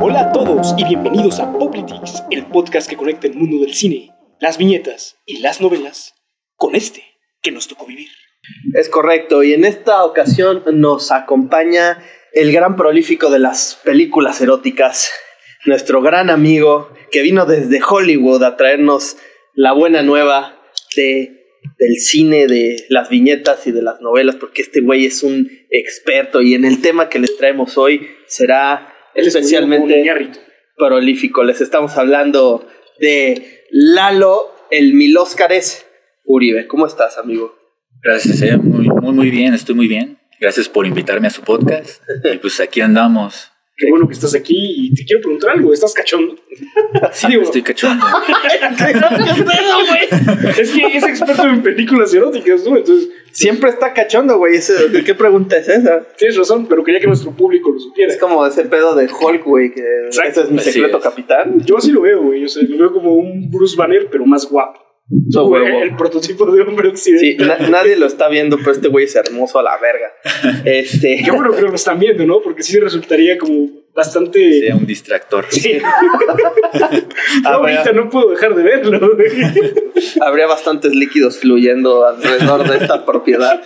Hola a todos y bienvenidos a Poplitics, el podcast que conecta el mundo del cine, las viñetas y las novelas con este que nos tocó vivir. Es correcto, y en esta ocasión nos acompaña el gran prolífico de las películas eróticas, nuestro gran amigo que vino desde Hollywood a traernos la buena nueva de, del cine, de las viñetas y de las novelas, porque este güey es un experto y en el tema que les traemos hoy será Él especialmente prolífico. Les estamos hablando de Lalo, el Milóscares Uribe. ¿Cómo estás, amigo? Gracias, eh, muy, muy, muy bien, estoy muy bien. Gracias por invitarme a su podcast. Y pues aquí andamos. Qué bueno que estás aquí y te quiero preguntar algo, ¿estás cachondo? Sí, Digo- estoy cachondo. es que es experto en películas eróticas, ¿no? Entonces, Siempre está cachondo, güey. ¿Qué pregunta es esa? tienes razón, pero quería que nuestro público lo supiera. Es como ese pedo de Hulk, güey, que Exacto. ese es mi secreto capitán. Yo así lo veo, güey. O sea, lo veo como un Bruce Banner, pero más guapo. No, Güey, el prototipo de hombre Sí, occidental. na- nadie lo está viendo, pero este güey es hermoso a la verga. Este. Yo creo que lo están viendo, ¿no? Porque sí resultaría como bastante. Sea un distractor. Sí. Ah, ahorita no puedo dejar de verlo. güey. Habría bastantes líquidos fluyendo alrededor de esta propiedad.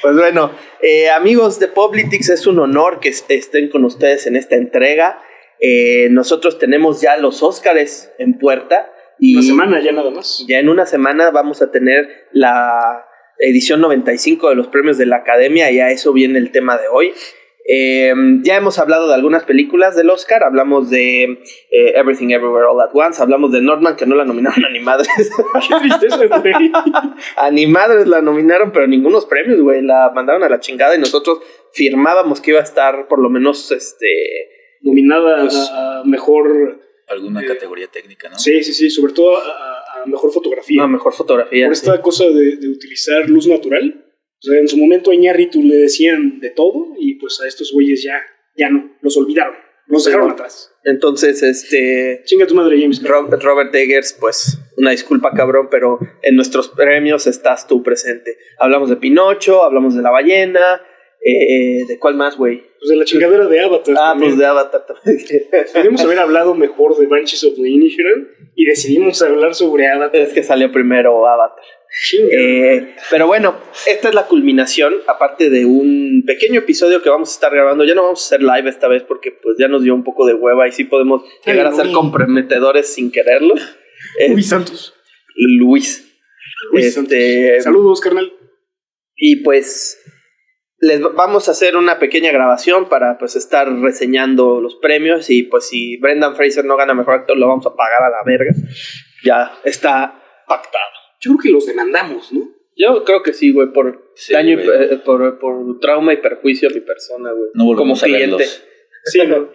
pues bueno, eh, amigos de Politics, es un honor que est- estén con ustedes en esta entrega. Eh, nosotros tenemos ya los Óscares en puerta. Y Una semana ya nada más. Ya en una semana vamos a tener la edición 95 de los premios de la Academia y a eso viene el tema de hoy. Eh, ya hemos hablado de algunas películas del Oscar, hablamos de eh, Everything Everywhere All At Once, hablamos de Norman que no la nominaron a ni madres. Qué tristeza, güey. a ni madres la nominaron, pero ningunos premios, güey, la mandaron a la chingada y nosotros firmábamos que iba a estar por lo menos este Nominada Pues- a mejor. Alguna Eh, categoría técnica, ¿no? Sí, sí, sí. Sobre todo a, a mejor fotografía. una mejor fotografía. Por esta cosa de, de utilizar luz natural. O sea, en su momento a Iñárritu le decían de todo y pues a estos güeyes ya, ya no. Los olvidaron. Los dejaron Pero- atrás. Entonces, este Chinga tu madre, James. Ro- Robert Eggers, pues una disculpa cabrón, pero en nuestros premios estás tú presente. Hablamos de Pinocho, hablamos de la ballena, eh, ¿de cuál más, güey? Pues de la chingadera de Avatar. Ah, también. pues de Avatar también. Debemos haber hablado mejor de Banshees of the Inisherin y decidimos hablar sobre Avatar. es que salió primero Avatar. Eh, pero bueno, esta es la culminación, aparte de un pequeño episodio que vamos a estar grabando. Ya no vamos a hacer live esta vez porque pues ya nos dio un poco de hueva y sí podemos llegar a ser comprometedores sin quererlo. Eh, Luis Santos. Luis. Luis Este, Santos. Saludos, carnal. Y pues les va- vamos a hacer una pequeña grabación para pues estar reseñando los premios y pues si Brendan Fraser no gana mejor actor lo vamos a pagar a la verga. Ya está pactado. Yo creo que los demandamos, ¿no? Yo creo que sí, güey, por Sí, daño y güey. por, por trauma y perjuicio a mi persona, güey. No volvemos Como a cliente. verlos. Sí, no.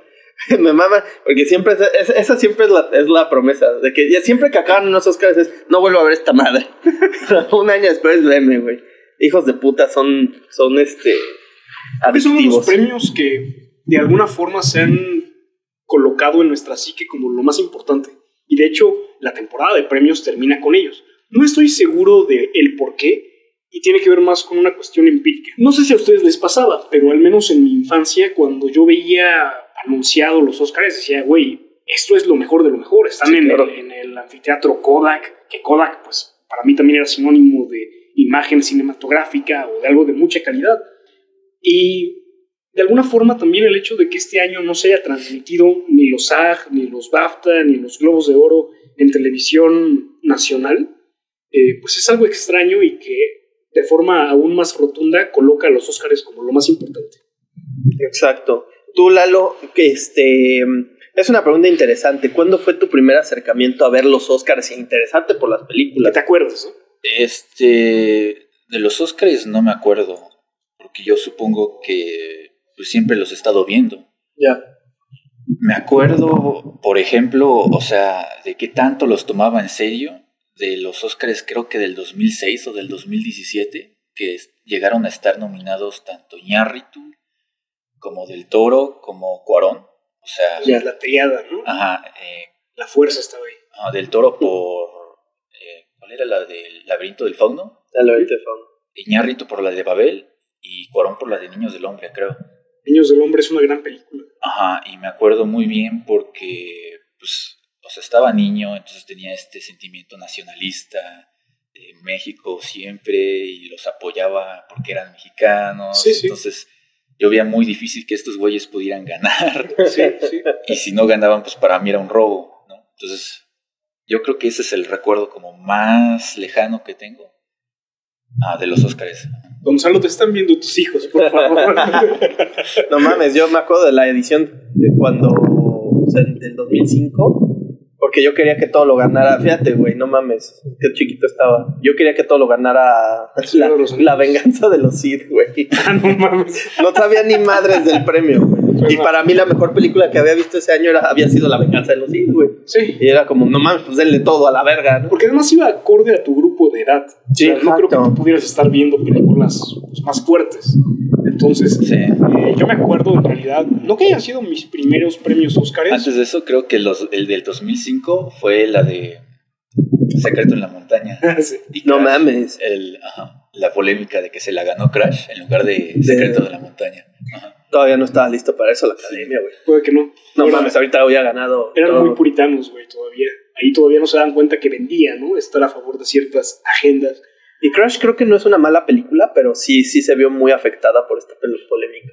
Me mama, porque siempre es- es- esa siempre es la, es la promesa, de que ya siempre que acaban unos Oscars es, no vuelvo a ver esta madre. Un año después, veme, güey. Hijos de puta son, son este, que son unos adictivos. premios que de alguna forma se han colocado en nuestra psique como lo más importante. Y de hecho, la temporada de premios termina con ellos. No estoy seguro de el por qué y tiene que ver más con una cuestión empírica. No sé si a ustedes les pasaba, pero al menos en mi infancia, cuando yo veía anunciado los Oscars, decía, güey, esto es lo mejor de lo mejor. Están Sí, en, claro. el, en el anfiteatro Kodak, que Kodak, pues para mí también era sinónimo de imagen cinematográfica o de algo de mucha calidad. Y de alguna forma también el hecho de que este año no se haya transmitido ni los SAG, ni los BAFTA, ni los Globos de Oro en televisión nacional, eh, pues es algo extraño y que de forma aún más rotunda coloca a los Óscares como lo más importante. Exacto. Tú, Lalo, que este, es una pregunta interesante. ¿Cuándo fue tu primer acercamiento a ver los Oscars e interesarte por las Que películas? te acuerdas, ¿no? Este. De los Oscars no me acuerdo. Porque yo supongo que pues, siempre los he estado viendo. Ya. Me acuerdo, por ejemplo, o sea, de qué tanto los tomaba en serio de los Oscars, creo que del 2006 o del 2017, que llegaron a estar nominados tanto Iñárritu como Del Toro como Cuarón. O sea, Ya la triada, ¿no? ajá, eh, La fuerza estaba ahí. ah, Del Toro por. ¿Cuál era la del laberinto del fauno? Ya lo ahorita, Fauno. Iñárritu por la de Babel y Cuarón por la de Niños del Hombre, creo. Niños del Hombre es una gran película. Ajá, y me acuerdo muy bien porque, pues, o sea, estaba niño, entonces tenía este sentimiento nacionalista de México siempre y los apoyaba porque eran mexicanos. Sí, sí. Entonces, yo veía muy difícil que estos güeyes pudieran ganar. Sí, sí. y si no ganaban, pues para mí era un robo, ¿no? Entonces, yo creo que ese es el recuerdo como más lejano que tengo ah, de los Óscares. Gonzalo, te están viendo tus hijos, por favor. No mames, yo me acuerdo de la edición de cuando, o sea, del 2005, porque yo quería que todo lo ganara, fíjate, güey, no mames, qué chiquito estaba. Yo quería que todo lo ganara la venganza de los Sith, güey. ah, no mames. No sabía ni madres del premio, güey. Y para mí la mejor película que había visto ese año era, había sido La venganza de los Sith, güey. Sí. Y era como, no mames, pues denle todo a la verga, ¿no? Porque además iba acorde a tu grupo de edad. O Sí, sea, no creo que tú pudieras estar viendo películas pues, más fuertes. Entonces, Sí. eh, yo me acuerdo en realidad, no que hayan sido mis primeros premios Óscares. Antes de eso, creo que los, el del 2005 fue la de Secreto en la Montaña. Sí. Y No Crash, mames. el- ajá, la polémica de que se la ganó Crash en lugar de Secreto de la Montaña. Ajá. Todavía no estaba listo para eso la academia, güey. Puede que no. No Ahora, mames, ahorita había ganado. Eran todo. muy puritanos, güey, todavía. Ahí todavía no se dan cuenta que vendía, ¿no? Estar a favor de ciertas agendas. Y Crash creo que no es una mala película, pero sí, sí se vio muy afectada por esta polémica.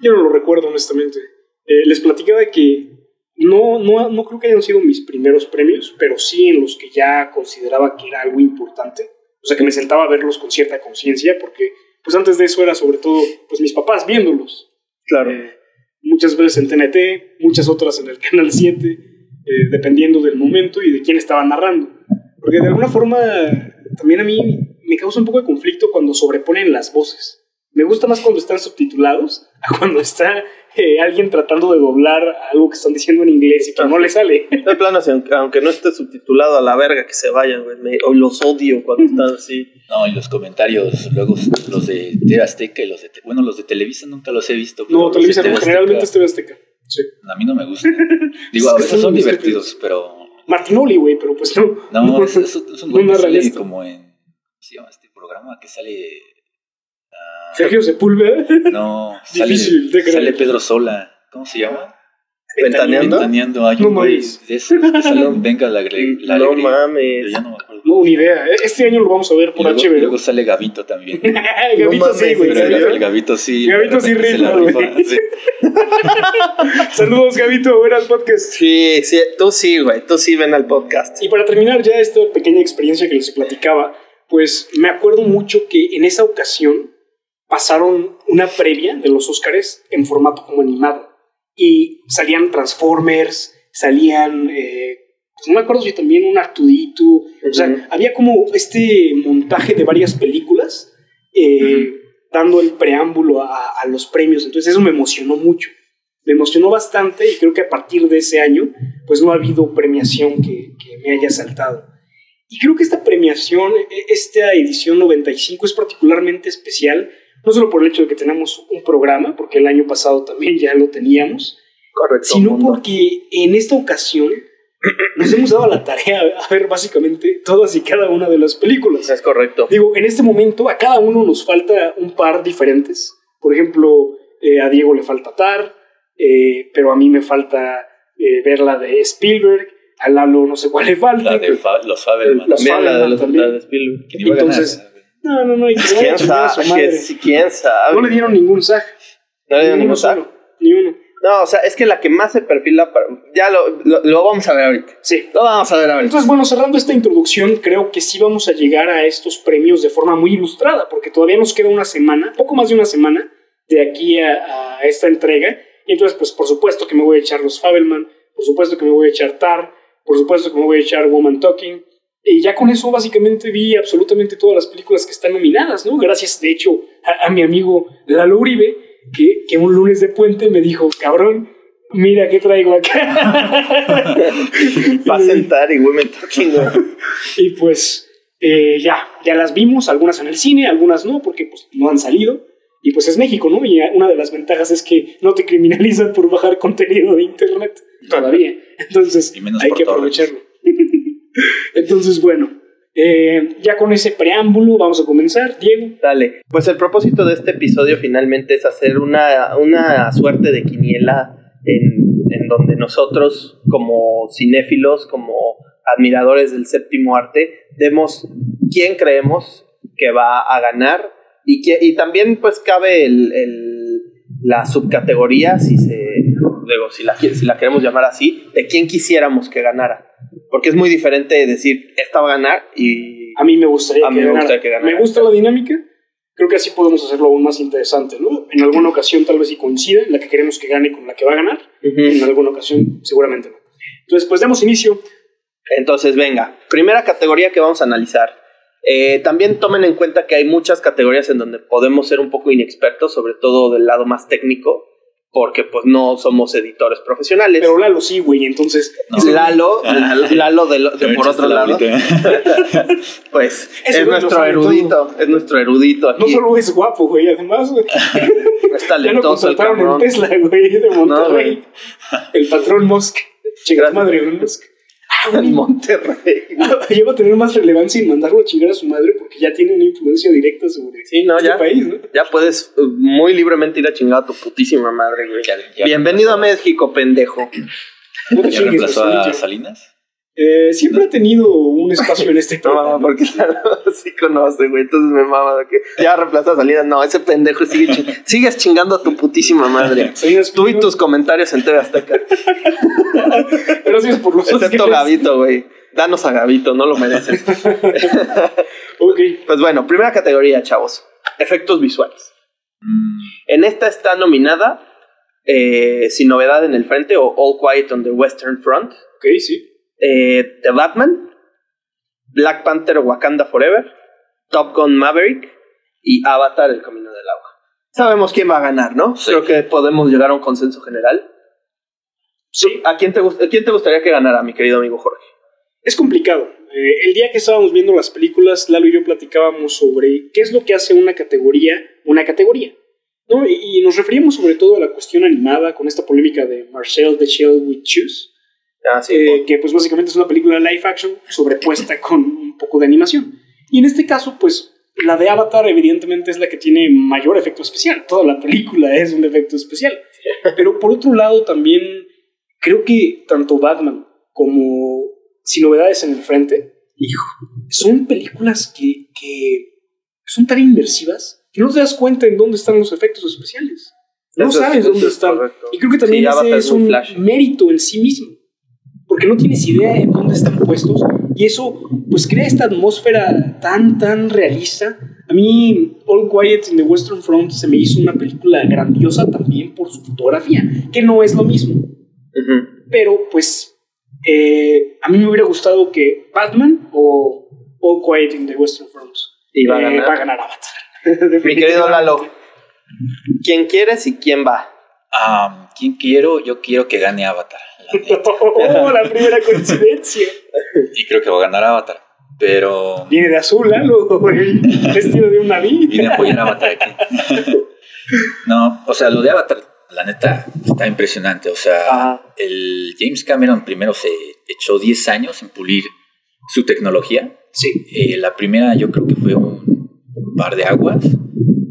Yo no lo recuerdo, honestamente. Eh, les platicaba que no, no, no creo que hayan sido mis primeros premios, pero sí en los que ya consideraba que era algo importante. O sea, que me sentaba a verlos con cierta conciencia, porque pues antes de eso era sobre todo pues mis papás viéndolos. Claro. Eh, muchas veces en TNT, muchas otras en el Canal 7, eh, dependiendo del momento y de quién estaba narrando. Porque de alguna forma también a mí me causa un poco de conflicto cuando sobreponen las voces. Me gusta más cuando están subtitulados a cuando está eh, alguien tratando de doblar algo que están diciendo en inglés y que no le sale. De plano, aunque, aunque no esté subtitulado a la verga que se vayan, güey. los odio cuando están así. No, y los comentarios, luego los de TV Azteca y los de... Bueno, los de Televisa nunca los he visto. pero No, Televisa, no, generalmente es TV Azteca. Sí. A mí no me gusta. Digo, a veces son divertidos, pero... Martinoli, güey, pero pues no. No, es, es, es un no güey que sale como en... ¿Cómo se llama este programa? Que sale... Sergio Sepúlveda. no, sale, Difícil de creer. sale Pedro Sola. ¿Cómo se llama? ¿Ventaneando? Ventaneando. Hay No un güey mames. de esos que sale en Venga la, la no mames. ya no me acuerdo. No, ni idea. Este año lo vamos a ver Y por luego, HBO. luego sale Gavito también. Gavito No sí, güey. ¿en Pero el, Gavito sí. Gavito sí rifa, güey. sí. Saludos, Gavito, ven al podcast. Sí, sí, tú sí, güey. Tú sí ven al podcast. Y para terminar ya esta pequeña experiencia que les platicaba, pues me acuerdo mucho que en esa ocasión pasaron una previa de los Óscares en formato como animado. Y salían Transformers, salían... eh, pues no me acuerdo si también un Artudito. O sea, había como este montaje de varias películas eh, dando el preámbulo a, a los premios. Entonces eso me emocionó mucho. Me emocionó bastante y creo que a partir de ese año pues no ha habido premiación que, que me haya saltado. Y creo que esta premiación, e- esta edición 95 es particularmente especial, no solo por el hecho de que tenemos un programa, porque el año pasado también ya lo teníamos, Correcto. sino mundo. porque en esta ocasión nos hemos dado la tarea a ver básicamente todas y cada una de las películas. Es correcto. Digo, en este momento a cada uno nos falta un par diferentes. Por ejemplo, eh, a Diego le falta Tar, eh, pero a mí me falta eh, ver la de Spielberg, a Lalo no sé cuál le falta. La de Fa- los Fabelman. Los También la de los también. la de Spielberg. Entonces, No, no, no, y a ¿Quién sabe? Sí, ¿Quién sabe? No le dieron ningún SAG. No le dieron ningún SAG. solo, Ni uno. No, o sea, es que la que más se perfila para... Ya lo, lo, lo vamos a ver ahorita. Sí. Lo vamos a ver ahorita. Entonces, bueno, cerrando esta introducción, creo que sí vamos a llegar a estos premios de forma muy ilustrada, porque todavía nos queda una semana, poco más de una semana, de aquí a, a esta entrega. Y entonces, pues, por supuesto que me voy a echar los Fabelman, por supuesto que me voy a echar Tar, por supuesto que me voy a echar Woman Talking. Y ya con eso básicamente vi absolutamente todas las películas que están nominadas, ¿no? Gracias, de hecho, a, a mi amigo Lalo Uribe, que, que un lunes de puente me dijo, cabrón, mira qué traigo acá. Va a sentar y Women Talking. Y pues eh, ya, ya las vimos, algunas en el cine, algunas no, porque pues no han salido. Y pues es México, ¿no? Y una de las ventajas es que no te criminalizan por bajar contenido de internet todavía. Entonces Y menos hay que aprovecharlo. Entonces, bueno, Eh, ya con ese preámbulo vamos a comenzar. Diego. Dale. Pues el propósito de este episodio finalmente es hacer una, una suerte de quiniela en, en donde nosotros como cinéfilos, como admiradores del séptimo arte, demos quién creemos que va a ganar y, que, y también pues cabe el, el, la subcategoría, si se luego si la, si la queremos llamar así, de quién quisiéramos que ganara. Porque es muy diferente decir, esta va a ganar y... A mí me gustaría, A mí que, me ganara. gustaría que ganara. Me gusta la dinámica. Creo que así podemos hacerlo aún más interesante, ¿no? En alguna ocasión tal vez sí coincida la que queremos que gane con la que va a ganar. En Ujú. alguna ocasión seguramente no. Entonces, pues demos inicio. Entonces, venga, primera categoría que vamos a analizar. Eh, también tomen en cuenta que hay muchas categorías en donde podemos ser un poco inexpertos, sobre todo del lado más técnico, porque pues no somos editores profesionales. Pero Lalo sí, güey, entonces... No. ese- Lalo, Lalo de, lo- de por otro la lado, pues es nuestro erudito, es nuestro erudito aquí. No solo es guapo, güey, además, güey. es Ya lo talentoso el contrataron en. Tesla, güey, de Monterrey. güey. el patrón Musk. Chinga tu Gracias. madre, Musk. En. Monterrey. Ya va a tener más relevancia en mandarlo a chingar a su madre porque ya tiene una influencia directa sobre Sí, no, este ya. país, ¿no? Ya puedes uh, muy libremente ir a chingar a tu putísima madre, güey. Ya- ya Bienvenido a México, pendejo. ¿Ya reemplazó a. Salinas? Eh, siempre ha tenido un espacio en este No, programa. porque sí conoce, güey. Entonces me mama de que ya reemplaza a Salinas. No, ese pendejo sigue ching- sigues chingando a tu putísima madre. Tú y tus comentarios en TV Azteca. Gracias por los Excepto. Gavito, güey. Danos a Gavito, no lo mereces. Ok. Pues bueno, primera categoría, chavos. Efectos visuales. Mm, En esta está nominada eh, Sin Novedad en el Frente o All Quiet on the Western Front. Ok, sí. Eh, The Batman, Black Panther Wakanda Forever, Top Gun Maverick y Avatar El Camino del Agua. Sabemos quién va a ganar, ¿no? Sí. Creo que podemos llegar a un consenso general. Sí. ¿A quién te, gust- a quién te gustaría que ganara, mi querido amigo Jorge? Es complicado. Eh, el día que estábamos viendo las películas, Lalo y yo platicábamos sobre qué es lo que hace una categoría una categoría. ¿no? Y, y nos referíamos sobre todo a la cuestión animada con esta polémica de Marcel the Shell with Shoes, Ah, sí. eh, que pues básicamente es una película live action sobrepuesta con un poco de animación. Y en este caso, pues la de Avatar evidentemente es la que tiene mayor efecto especial. Toda la película es un efecto especial. Pero por otro lado también creo que tanto Batman como Sin Novedades en el Frente Hijo. son películas que, que son tan inmersivas que no te das cuenta en dónde están los efectos especiales. No Eso es- sabes eso dónde es están. Y creo que también Sí, ese es es un un flash. mérito en sí mismo. Porque no tienes idea en dónde están puestos. Y eso, pues, crea esta atmósfera tan, tan realista. A mí, All Quiet in the Western Front se me hizo una película grandiosa también por su fotografía, que no es lo mismo. Ujú. Pero, pues, eh, a mí me hubiera gustado que Batman o All Quiet in the Western Front Y va a eh, ganar. va a ganar Avatar. Mi querido Lalo, ¿quién quieres y quién va? ah, ¿Quién quiero? Yo quiero que gane Avatar. oh, la primera coincidencia. Y creo que va a ganar Avatar. Pero Viene de azul, Lalo, vestido de un naví. vine a apoyar a Avatar aquí. No, o sea, lo de Avatar, la neta, está impresionante. O sea, Ajá. el James Cameron primero se echó 10 años en pulir su tecnología. Sí. Eh, la primera yo creo que fue un par de aguas,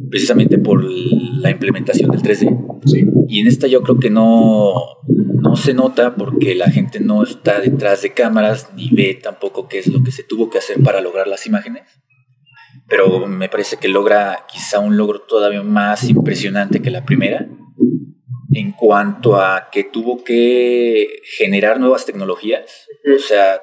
precisamente por la implementación del 3D. Sí. Y en esta yo creo que no, no se nota porque la gente no está detrás de cámaras ni ve tampoco qué es lo que se tuvo que hacer para lograr las imágenes. Pero me parece que logra quizá un logro todavía más impresionante que la primera en cuanto a que tuvo que generar nuevas tecnologías. O sea,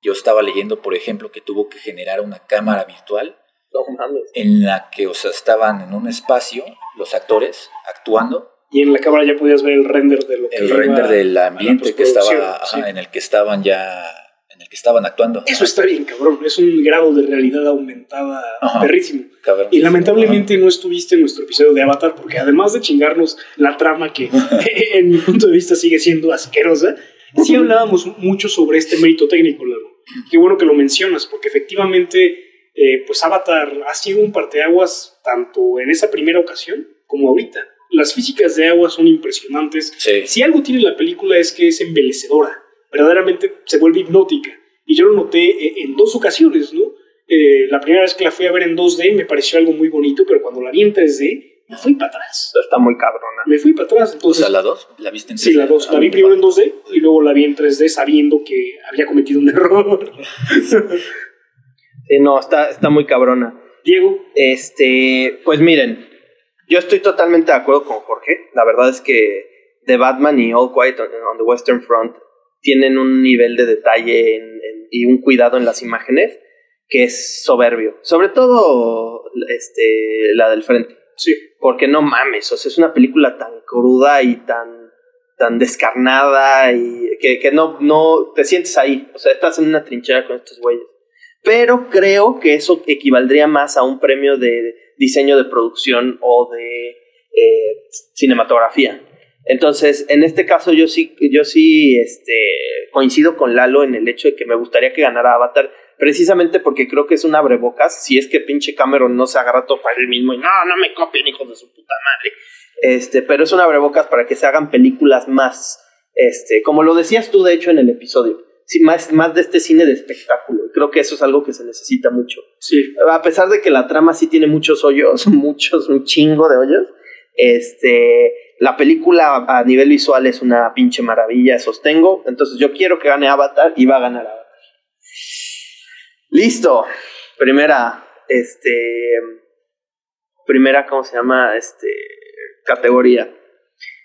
yo estaba leyendo, por ejemplo, que tuvo que generar una cámara virtual No mames. en la que, o sea, estaban en un espacio los actores actuando Y en la cámara ya podías ver el render de lo que el render del ambiente que estaba ajá, en el que estaban ya en el que estaban actuando Eso está bien, cabrón. Es un grado de realidad aumentada Ajá. perrísimo. Cabrón. Y lamentablemente no estuviste en nuestro episodio de Avatar porque además de chingarnos la trama que en mi punto de vista sigue siendo asquerosa, sí hablábamos mucho sobre este mérito técnico, Lalo. Qué bueno que lo mencionas porque efectivamente eh, pues Avatar ha sido un parteaguas tanto en esa primera ocasión como ahorita. Las físicas de agua son impresionantes. sí Si algo tiene la película es que es embelecedora, verdaderamente se vuelve hipnótica. Y yo lo noté eh, en dos ocasiones, ¿no? Eh, la primera vez que la fui a ver en 2D me pareció algo muy bonito, pero cuando la vi en 3D, me fui para atrás. Está muy cabrona. Me fui para atrás. Entonces, o sea, la 2, ¿la viste en 3D? Sí, la 2. La vi primero en 2D y luego la vi en 3D sabiendo que había cometido un error. sí, no, está, está muy cabrona. Diego. Este, pues miren, yo estoy totalmente de acuerdo con Jorge. La verdad es que The Batman y All Quiet on, the Western Front tienen un nivel de detalle y un cuidado en las imágenes que es soberbio. Sobre todo este, la del frente. Sí. Porque no mames, o sea, es una película tan cruda y tan, tan descarnada y que, que no, no te sientes ahí. O sea, estás en una trinchera con estos güeyes. Pero creo que eso equivaldría más a un premio de diseño de producción o de eh, cinematografía. Entonces, en este caso yo sí, yo sí este, coincido con Lalo en el hecho de que me gustaría que ganara Avatar precisamente porque creo que es un abrebocas, si es que pinche Cameron no se agarra todo para él mismo y no, no me copien, hijos de su puta madre. Este, pero es un abrebocas para que se hagan películas más, este, como lo decías tú de hecho en el episodio, más, más de este cine de espectáculo. Creo que eso es algo que se necesita mucho. Sí. A pesar de que la trama sí tiene muchos hoyos, muchos, un chingo de hoyos, este, la película a nivel visual es una pinche maravilla, sostengo. Entonces yo quiero que gane Avatar y va a ganar Avatar. Listo. Primera, este. Primera, ¿cómo se llama? Este. Categoría.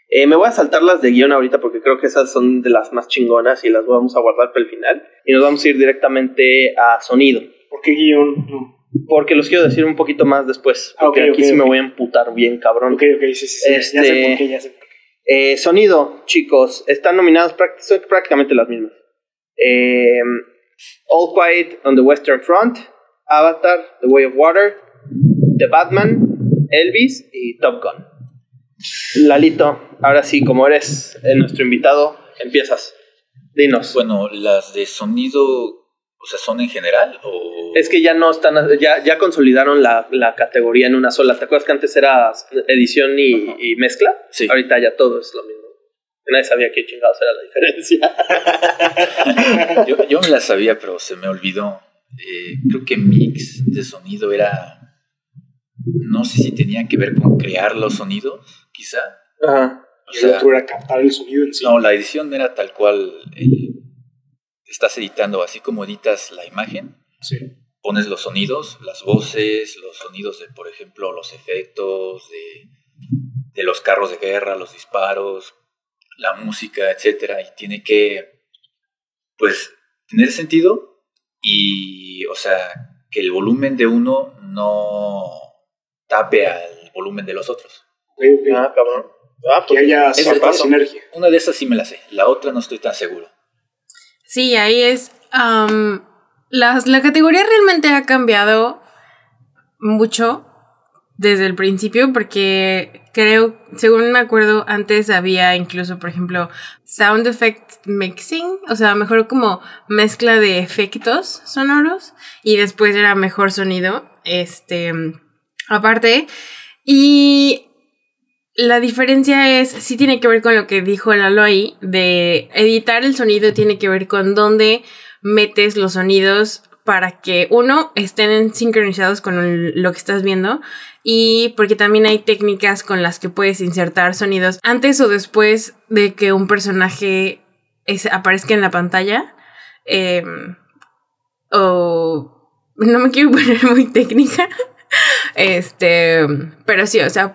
Eh, me voy a saltar las de guion ahorita porque creo que esas son de las más chingonas y las vamos a guardar para el final. Y nos vamos a ir directamente a sonido. ¿Por qué guion? No. Porque los quiero decir un poquito más después. Ah, porque aquí sí me voy a emputar bien, cabrón. Ok, ok, sí, sí, sí. ya sé por este, qué, ya sé por qué. Eh, sonido, chicos, están nominadas son prácticamente las mismas. Eh, All Quiet on the Western Front, Avatar, The Way of Water, The Batman, Elvis y Top Gun. Lalito, ahora sí, como eres nuestro invitado, empiezas. Dinos. Bueno, las de sonido, o sea, ¿son en general o...? Es que ya no están, ya, ya consolidaron la, la categoría en una sola. ¿Te acuerdas que antes era edición y, y mezcla? Sí. Ahorita ya todo es lo mismo nadie sabía qué chingados era la diferencia. yo, me la sabía, pero se me olvidó. Eh, creo que mix de sonido era. No sé si tenía que ver con crear los sonidos, quizá. Ajá. O sea, era captar el sonido en sí. No, la edición era tal cual. estás editando, así como editas la imagen. Sí. Pones los sonidos, las voces, los sonidos de, por ejemplo, los efectos, de, de los carros de guerra, los disparos, la música, etcétera, y tiene que, pues, tener sentido y, o sea, que el volumen de uno no tape al volumen de los otros. Ah, cabrón. Ah, que haya sinergia. Una de esas sí me la sé, la otra no estoy tan seguro. Sí, ahí es. la categoría realmente ha cambiado mucho desde el principio porque creo, según me acuerdo, antes había incluso, por ejemplo, sound effect mixing, o sea, mejor como mezcla de efectos sonoros y después era mejor sonido, este, aparte. Y la diferencia es, sí tiene que ver con lo que dijo Lalo ahí, de editar el sonido tiene que ver con dónde metes los sonidos para que uno estén sincronizados con lo que estás viendo y porque también hay técnicas con las que puedes insertar sonidos antes o después de que un personaje aparezca en la pantalla. Em, o no me quiero poner muy técnica. este, pero sí, o sea,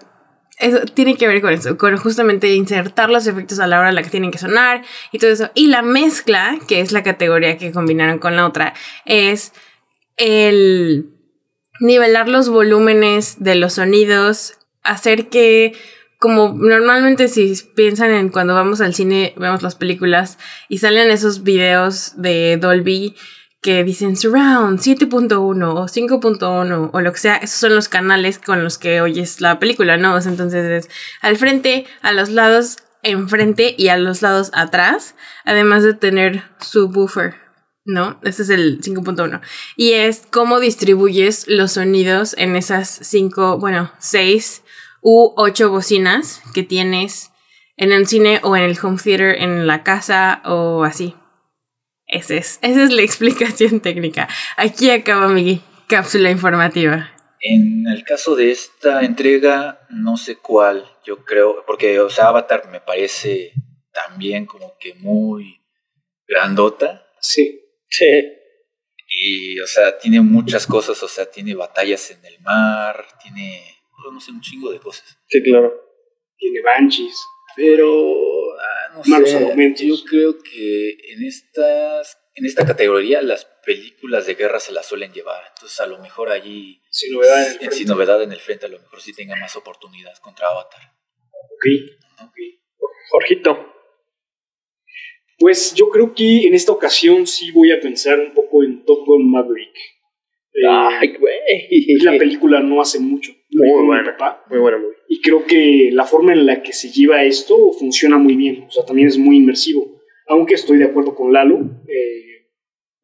eso tiene que ver con eso, con justamente insertar los efectos a la hora en la que tienen que sonar y todo eso. Y la mezcla, que es la categoría que combinaron con la otra, es el nivelar los volúmenes de los sonidos, hacer que como normalmente si piensan en cuando vamos al cine, vemos las películas y salen esos videos de Dolby que dicen surround 7.1 o 5.1 o lo que sea, esos son los canales con los que oyes la película, ¿no? Entonces es al frente, a los lados, enfrente y a los lados atrás, además de tener su buffer, ¿no? Ese es el 5.1. Y es cómo distribuyes los sonidos en esas 5, bueno, 6 u 8 bocinas que tienes en el cine o en el home theater, en la casa o así. Ese es, esa es la explicación técnica. Aquí acaba mi cápsula informativa. En el caso de esta entrega, no sé cuál, yo creo, porque, o sea, Avatar me parece también como que muy grandota. Sí. Sí. Y, o sea, tiene muchas cosas, o sea, tiene batallas en el mar, tiene, no sé, un chingo de cosas. Sí, claro. Tiene Banshees. Pero, no Malos sé, argumentos. yo creo que en estas, en esta categoría las películas de guerra se las suelen llevar. Entonces, a lo mejor allí, Sin novedad en el en frente. Sin Novedad en el frente, a lo mejor sí tenga más oportunidad contra Avatar. Ok, ok. Jorgito. Pues yo creo que en esta ocasión sí voy a pensar un poco en Top Gun Maverick. Eh, Ay, güey. la película no hace mucho. Muy buena. papá. Muy buena, muy Y creo que la forma en la que se lleva esto funciona muy bien. O sea, también es muy inmersivo. Aunque estoy de acuerdo con Lalo, eh,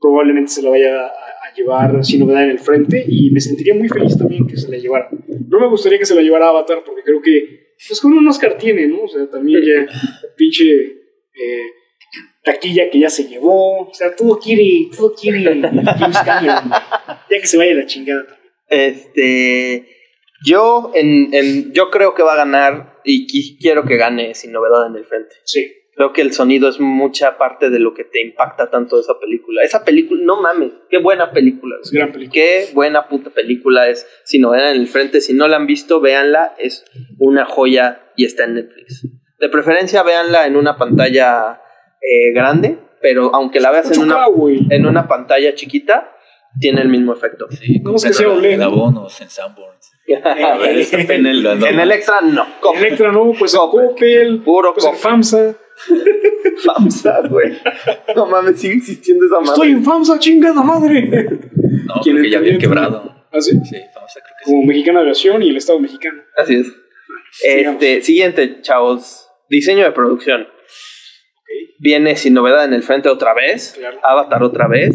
probablemente se la vaya a, a llevar sin novedad en el frente. Y me sentiría muy feliz también que se la llevara. No me gustaría que se la llevara Avatar porque creo que, pues con un Oscar tiene, ¿no? O sea, también ya pinche eh, taquilla que ya se llevó. O sea, todo quiere, todo quiere James Cameron. Ya que se vaya la chingada también. Este. Yo, en, en, yo creo que va a ganar y qui- quiero que gane sin novedad en el frente. Sí. Creo que el sonido es mucha parte de lo que te impacta tanto de esa película. Esa película, no mames, qué buena película. Es gran película. Qué buena puta película es. Sin novedad en el frente, si no la han visto, véanla. Es una joya y está en Netflix. De preferencia, véanla en una pantalla eh, grande, pero aunque la veas en 8K, una, en una pantalla chiquita, tiene el mismo efecto. Sí, en ¿no? abonos, en Sanborns. en, el, en el extra, no. Electra, no, pues a Coppel, Puro pues Coppel. FAMSA. FAMSA, güey. No mames, sigue existiendo esa madre. Estoy en FAMSA, chingada madre. No, ¿Quién creo que ya había entendió? quebrado. ¿Ah, sí? Sí, vamos a creo que sí. Como Mexicana de Aviación y el Estado mexicano. Así es. Este, siguiente, chavos. Diseño de producción. Viene sin novedad en el frente otra vez. Claro. Avatar otra vez.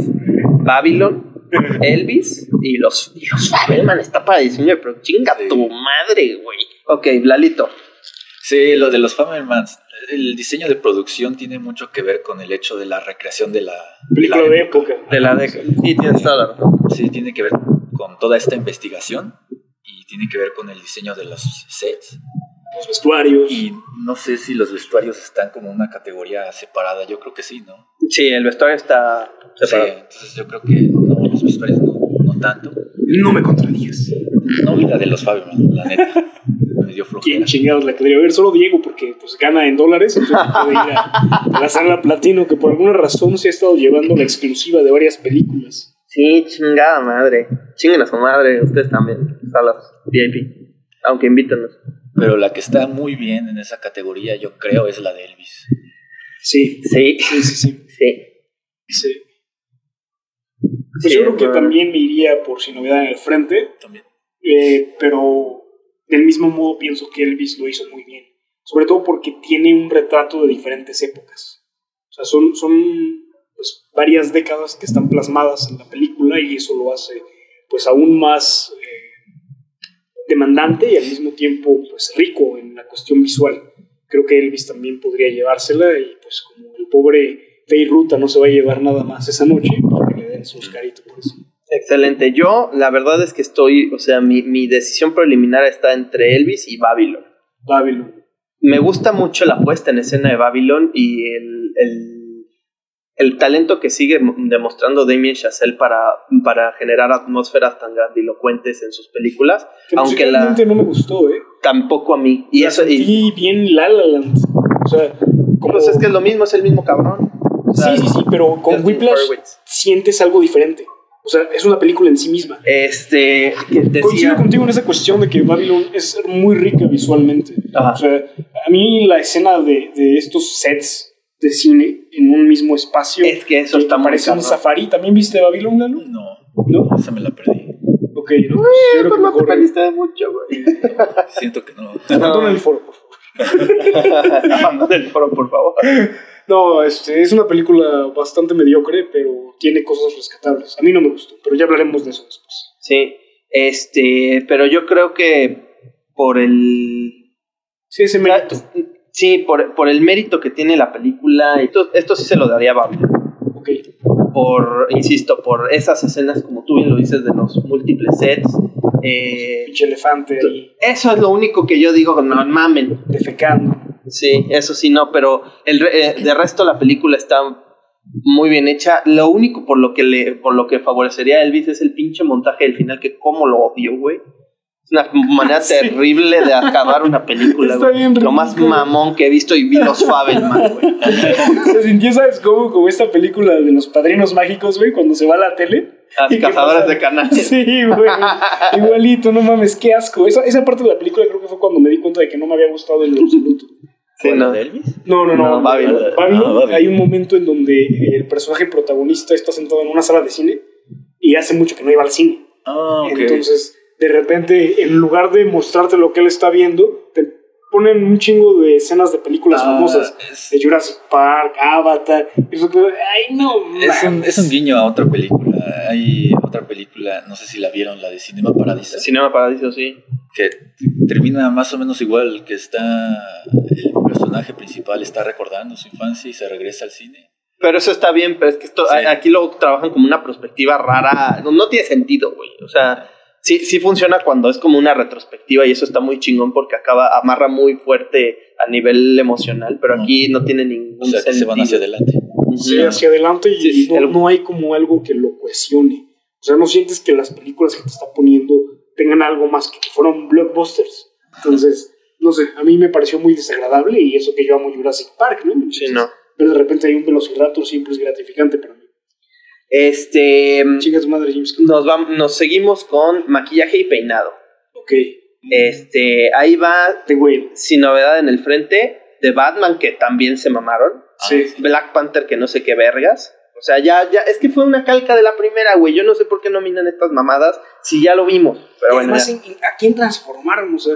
Babylon. Elvis. Y los, y los Fabelman está para diseño de producción. Chinga Sí. tu madre, güey. Ok, Lalito. Sí, lo de los Famermans. El diseño de producción tiene mucho que ver con el hecho de la recreación de la, Película la de época. De la década. Sí, tienes toda la razón. Sí, tiene que ver con toda esta investigación y tiene que ver con el diseño de los sets. Los vestuarios. Y no sé si los vestuarios están como una categoría separada. Yo creo que sí, ¿no? Sí, el vestuario está Sí, separado. entonces yo creo que los vestuarios no, no tanto. No me contradigas. No vi la de los Faberman, la neta. Me dio ¿Quién chingados la quería ver? Solo Diego, porque pues gana en dólares, entonces puede ir a, a la sala platino, que por alguna razón se ha estado llevando la exclusiva de varias películas. Sí, chingada madre. Chinguen a su madre, ustedes también. Salas VIP. Aunque invítenos. Pero la que está muy bien en esa categoría, yo creo, es la de Elvis. Sí, Sí, sí, sí, sí. sí. sí. Pues Sí, yo creo que bueno. también me iría por sin novedad en el frente, También. eh, pero del mismo modo pienso que Elvis lo hizo muy bien. Sobre todo porque tiene un retrato de diferentes épocas. O sea, son, son pues, varias décadas que están plasmadas en la película y eso lo hace pues aún más eh, demandante y al mismo tiempo pues rico en la cuestión visual. Creo que Elvis también podría llevársela y pues como el pobre Fey Ruta no se va a llevar nada más esa noche, pues que le den su Oscarito por eso. Excelente. Yo, la verdad es que estoy, o sea, mi, mi decisión preliminar está entre Elvis y Babylon. Babylon. Me gusta mucho la puesta en escena de Babylon y el, el, el talento que sigue mo- demostrando Damien Chazelle para, para generar atmósferas tan grandilocuentes en sus películas, Que aunque la, no me gustó, ¿eh? tampoco a mí. Y La eso, y, bien La La Land. O sea, como... pues es que es lo mismo, es el mismo cabrón. O sea, Sí, sí, sí, pero con Justin Whiplash Hurwitz. sientes algo diferente. O sea, es una película en sí misma. Este, que Coincido decía, contigo en esa cuestión de que Babylon es muy rica visualmente. Ajá. O sea, a mí la escena de, de estos sets de cine en un mismo espacio es que eso está muy parece un safari. ¿También viste Babylon, Lalo? No, ¿No? esa me la perdí. Ok, no, pues yo creo Pues que no te perdiste de mucho, güey. Siento que no. Abandona el foro, por favor. Abandona el foro, por favor. No, este, es una película bastante mediocre, pero tiene cosas rescatables. A mí no me gustó, pero ya hablaremos de eso después. Sí, este, pero yo creo que por el... Sí, ese mérito. Sí, por, por el mérito que tiene la película, esto, esto sí se lo daría a Babylon. Ok. por, insisto, por esas escenas, como tú bien lo dices, de los múltiples sets. Eh, Pinche elefante ahí, eso es lo único que yo digo, no mamen. defecando. Sí, eso sí, no, pero el re- eh, de resto la película está muy bien hecha. Lo único por lo que le, por lo que favorecería a Elvis es el pinche montaje del final, que como lo odio, güey. Es una manera Sí. terrible de acabar una película, Está güey. bien Lo más mamón que he visto y vi los Fabelman, güey. Se sintió, ¿sabes cómo? Como esta película de los padrinos mágicos, güey, cuando se va a la tele. Las ¿Y qué cazadoras de canales. Sí, güey. Igualito, no mames, qué asco. Esa, esa parte de la película creo que fue cuando me di cuenta de que no me había gustado en lo absoluto. Sí, ¿Fue no. de Elvis? No, no, no. No, Babylon. Babylon, Ah, Babylon. hay un momento en donde el personaje protagonista está sentado en una sala de cine y hace mucho que no iba al cine. Ah, ok. Entonces, de repente, en lugar de mostrarte lo que él está viendo, te ponen un chingo de escenas de películas Ah, famosas. es- De Jurassic Park, Avatar. Y eso ay, no, Es un, es un guiño a otra película. Hay otra película, no sé si la vieron, la de Cinema Paradiso, Cinema Paradiso, sí. que termina más o menos igual, que está el personaje principal está recordando su infancia y se regresa al cine. Pero eso está bien, pero es que esto, Sí. a- aquí lo trabajan como una perspectiva rara. No, no tiene sentido, güey. O sea, sí, sí funciona cuando es como una retrospectiva y eso está muy chingón porque acaba, amarra muy fuerte a nivel emocional, pero aquí no tiene ningún O sea, que se sentido. van hacia adelante. Sí, hacia adelante y, Sí, no, el- no hay como algo que lo cohesione. O sea, no sientes que las películas que te está poniendo tengan algo más que que fueron blockbusters. Entonces, no sé, a mí me pareció muy desagradable y eso que yo amo Jurassic Park, ¿no? Sí, no. Pero de repente hay un velociraptor siempre es gratificante para mí. Este. Chinga tu madre, James. Nos, vam- nos seguimos con maquillaje y peinado. Ok. Este, ahí va, The Whale. sin novedad en el frente, de Batman, que también se mamaron. Sí. Black Panther, que no sé qué vergas. O sea, ya, ya, es que fue una calca de la primera, güey. Yo no sé por qué nominan estas mamadas si ya lo vimos. Pero bueno, Además, ya. ¿a quién transformaron? O sea,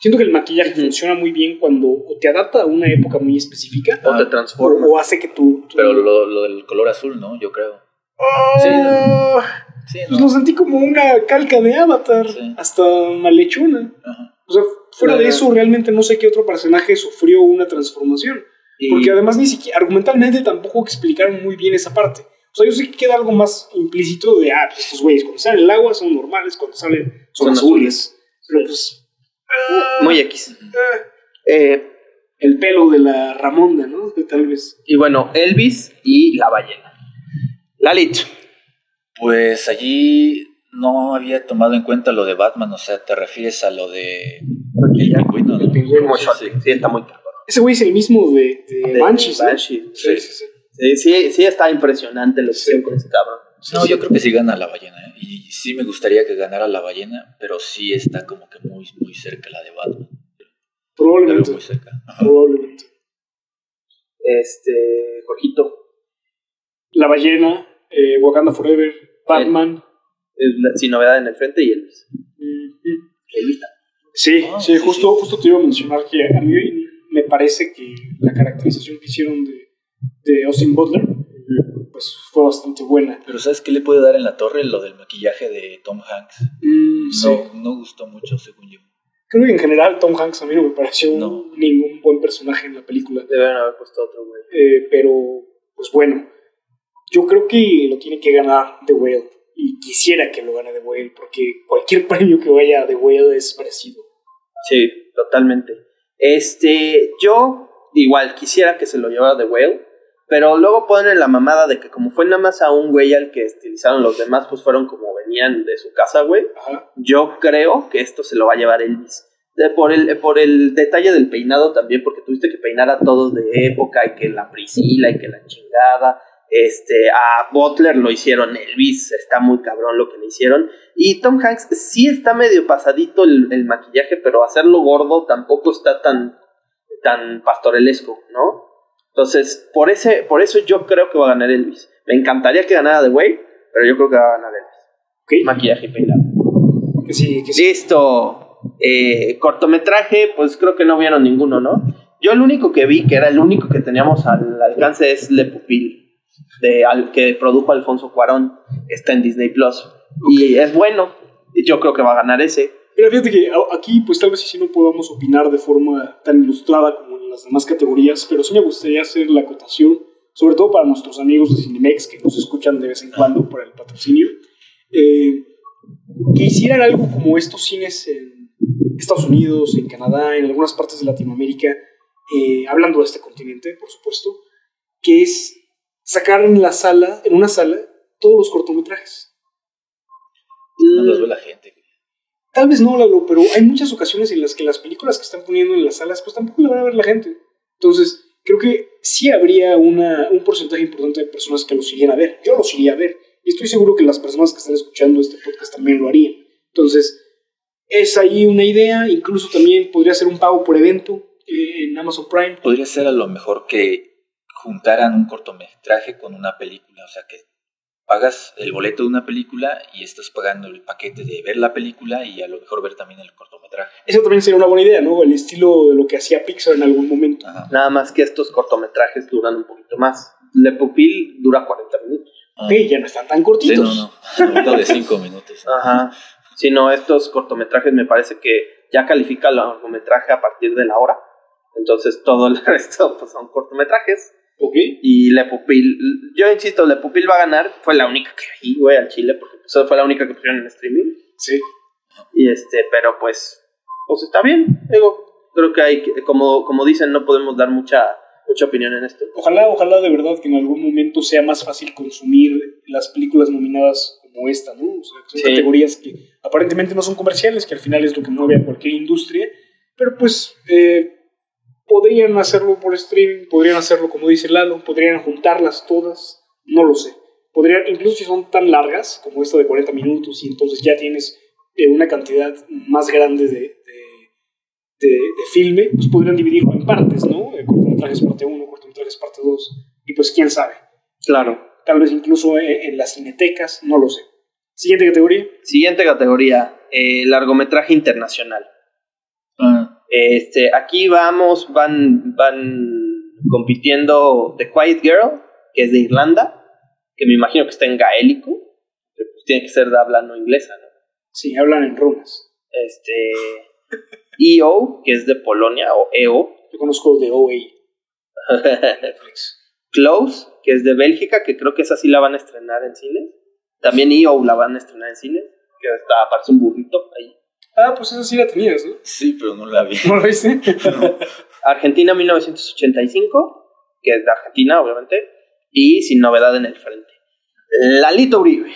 siento que el maquillaje funciona muy bien cuando o te adapta a una época muy específica o te o, transforma. o hace que tu... tu- Pero lo, lo del color azul, ¿no? Yo creo. Sí, Oh, Sí, Pues lo sentí como una calca de Avatar, Sí. hasta malhechona. Ajá. O sea, fuera de eso, realmente no sé qué otro personaje sufrió una transformación. Y- Porque además ni siquiera, argumentalmente tampoco explicaron muy bien esa parte. O sea, yo sé que queda algo más implícito de, ah, pues estos güeyes cuando salen el agua son normales, cuando salen son, Son azules. Pero pues, Muy X. eh, Eh, el pelo de la Ramonda, ¿no? Tal vez. y bueno, Elvis y la ballena. Lalit. Pues allí no había tomado en cuenta lo de Batman, o sea, te refieres a lo de el pingüino, ¿no? El pingüino. Sí, sí. Sí, está muy cabrón. Ese güey es el mismo de, de, De Banshees, ¿no? Banshees. Sí, sí, sí. Sí, sí, sí está impresionante lo que Sí. hicieron con ese cabrón. No, yo creo que sí gana la ballena, ¿eh? Y sí me gustaría que ganara la ballena, pero sí está como que muy, muy cerca la de Batman. Probablemente. muy cerca. Probablemente. Este, Jorgito. La ballena, eh, Wakanda Forever, Batman. la- sin novedad en el frente y Elvis. Elvis. Sí, Ah, sí, sí, justo, sí. justo te iba a mencionar que a mí me parece que la caracterización que hicieron de, de Austin Butler pues fue bastante buena. Pero ¿sabes qué le puede dar en la torre? Lo del maquillaje de Tom Hanks. Mm, sí. No, no gustó mucho, según yo. Creo que en general Tom Hanks a mí no me pareció No. ningún buen personaje en la película. Deben haber puesto otro, güey. Eh, pero, pues bueno, yo creo que lo tiene que ganar The Whale. Y quisiera que lo gane The Whale, porque cualquier premio que vaya a The Whale es parecido. Sí, totalmente. Este, yo igual quisiera que se lo llevara The Whale, pero luego ponen la mamada de que como fue nada más a un güey al que estilizaron los demás, pues fueron como venían de su casa, güey. Ajá. Yo creo que esto se lo va a llevar Elvis. De- por, el, por el detalle del peinado también, porque tuviste que peinar a todos de época y que la Priscila y que la chingada. Este, a Butler lo hicieron Elvis, está muy cabrón lo que le hicieron. Y Tom Hanks sí está medio pasadito el, el maquillaje, pero hacerlo gordo tampoco está tan, tan pastorelesco, ¿no? Entonces, por, ese, por eso yo creo que va a ganar Elvis. Me encantaría que ganara The Way, pero yo creo que va a ganar Elvis. Ok. Maquillaje y peinado. Que sí, que sí. Listo. Eh, cortometraje, pues creo que no vieron ninguno, ¿no? Yo el único que vi, que era el único que teníamos al alcance, es Le Pupil, de, al, que produjo Alfonso Cuarón. Está en Disney Plus. Y es bueno. Yo creo que va a ganar ese. Mira, fíjate que aquí, pues tal vez sí no podamos opinar de forma tan ilustrada como las demás categorías, pero sí me gustaría hacer la acotación sobre todo para nuestros amigos de Cinemex que nos escuchan de vez en cuando por el patrocinio, eh, que hicieran algo como estos cines en Estados Unidos, en Canadá, en algunas partes de Latinoamérica, eh, hablando de este continente, por supuesto, que es sacar en la sala, en una sala, todos los cortometrajes. No los ve la gente. Tal vez no, Lalo, pero hay muchas ocasiones en las que las películas que están poniendo en las salas, pues tampoco la van a ver la gente. Entonces, creo que sí habría una, un porcentaje importante de personas que los irían a ver. Yo los iría a ver. Y estoy seguro que las personas que están escuchando este podcast también lo harían. Entonces, es ahí una idea. Incluso también podría ser un pago por evento en Amazon Prime. Podría ser a lo mejor que juntaran un cortometraje con una película. O sea, que pagas el boleto de una película y estás pagando el paquete de ver la película y a lo mejor ver también el cortometraje. Eso también sería una buena idea, ¿no? El estilo de lo que hacía Pixar en algún momento. Ajá. Nada más que estos cortometrajes duran un poquito más. Le Pupil dura 40 minutos. Ah. Ya no están tan Sí, cortitos. no, no. Uno de cinco minutos. Ajá. Si no, estos cortometrajes me parece que ya califica el largometraje a partir de la hora. Entonces todo el resto pues, son cortometrajes. Ok. Y Le Pupil, yo insisto, Le Pupil va a ganar. Fue la única que vi, güey, al Chile, porque pues, fue la única que pusieron en streaming. Sí. Y este, pero pues, pues está bien. Digo, creo que hay, como, como dicen, no podemos dar mucha, mucha opinión en esto. Ojalá, ojalá de verdad que en algún momento sea más fácil consumir las películas nominadas como esta, ¿no? O sea, son Sí. categorías que aparentemente no son comerciales, que al final es lo que mueve a cualquier industria, pero pues eh, podrían hacerlo por streaming, podrían hacerlo como dice Lalo, podrían juntarlas todas, no lo sé. Podrían, incluso si son tan largas como esta de 40 minutos y entonces ya tienes eh, una cantidad más grande de, de, de- de filme, pues podrían dividirlo en partes, ¿no? Eh, cortometrajes parte 1, cortometrajes parte 2, y pues quién sabe. Claro. Tal vez incluso en, en las cinetecas, no lo sé. Siguiente categoría. Siguiente categoría, eh, largometraje internacional. Este, aquí vamos, van, van compitiendo The Quiet Girl, que es de Irlanda, que me imagino que está en gaélico, que pues tiene que ser de habla no inglesa, ¿no? Sí, hablan en runas. Este, EO, que es de Polonia, o EO, Yo conozco de OA, Netflix. Close, que es de Bélgica, que creo que esa sí la van a estrenar en cines. También EO la van a estrenar en cines, que está, parece un burrito ahí. Ah, pues esa sí la tenías, ¿no? sí, pero no la vi. ¿No la viste? Argentina 1985, que es de Argentina, obviamente, y sin novedad en el frente. Lalito Uribe.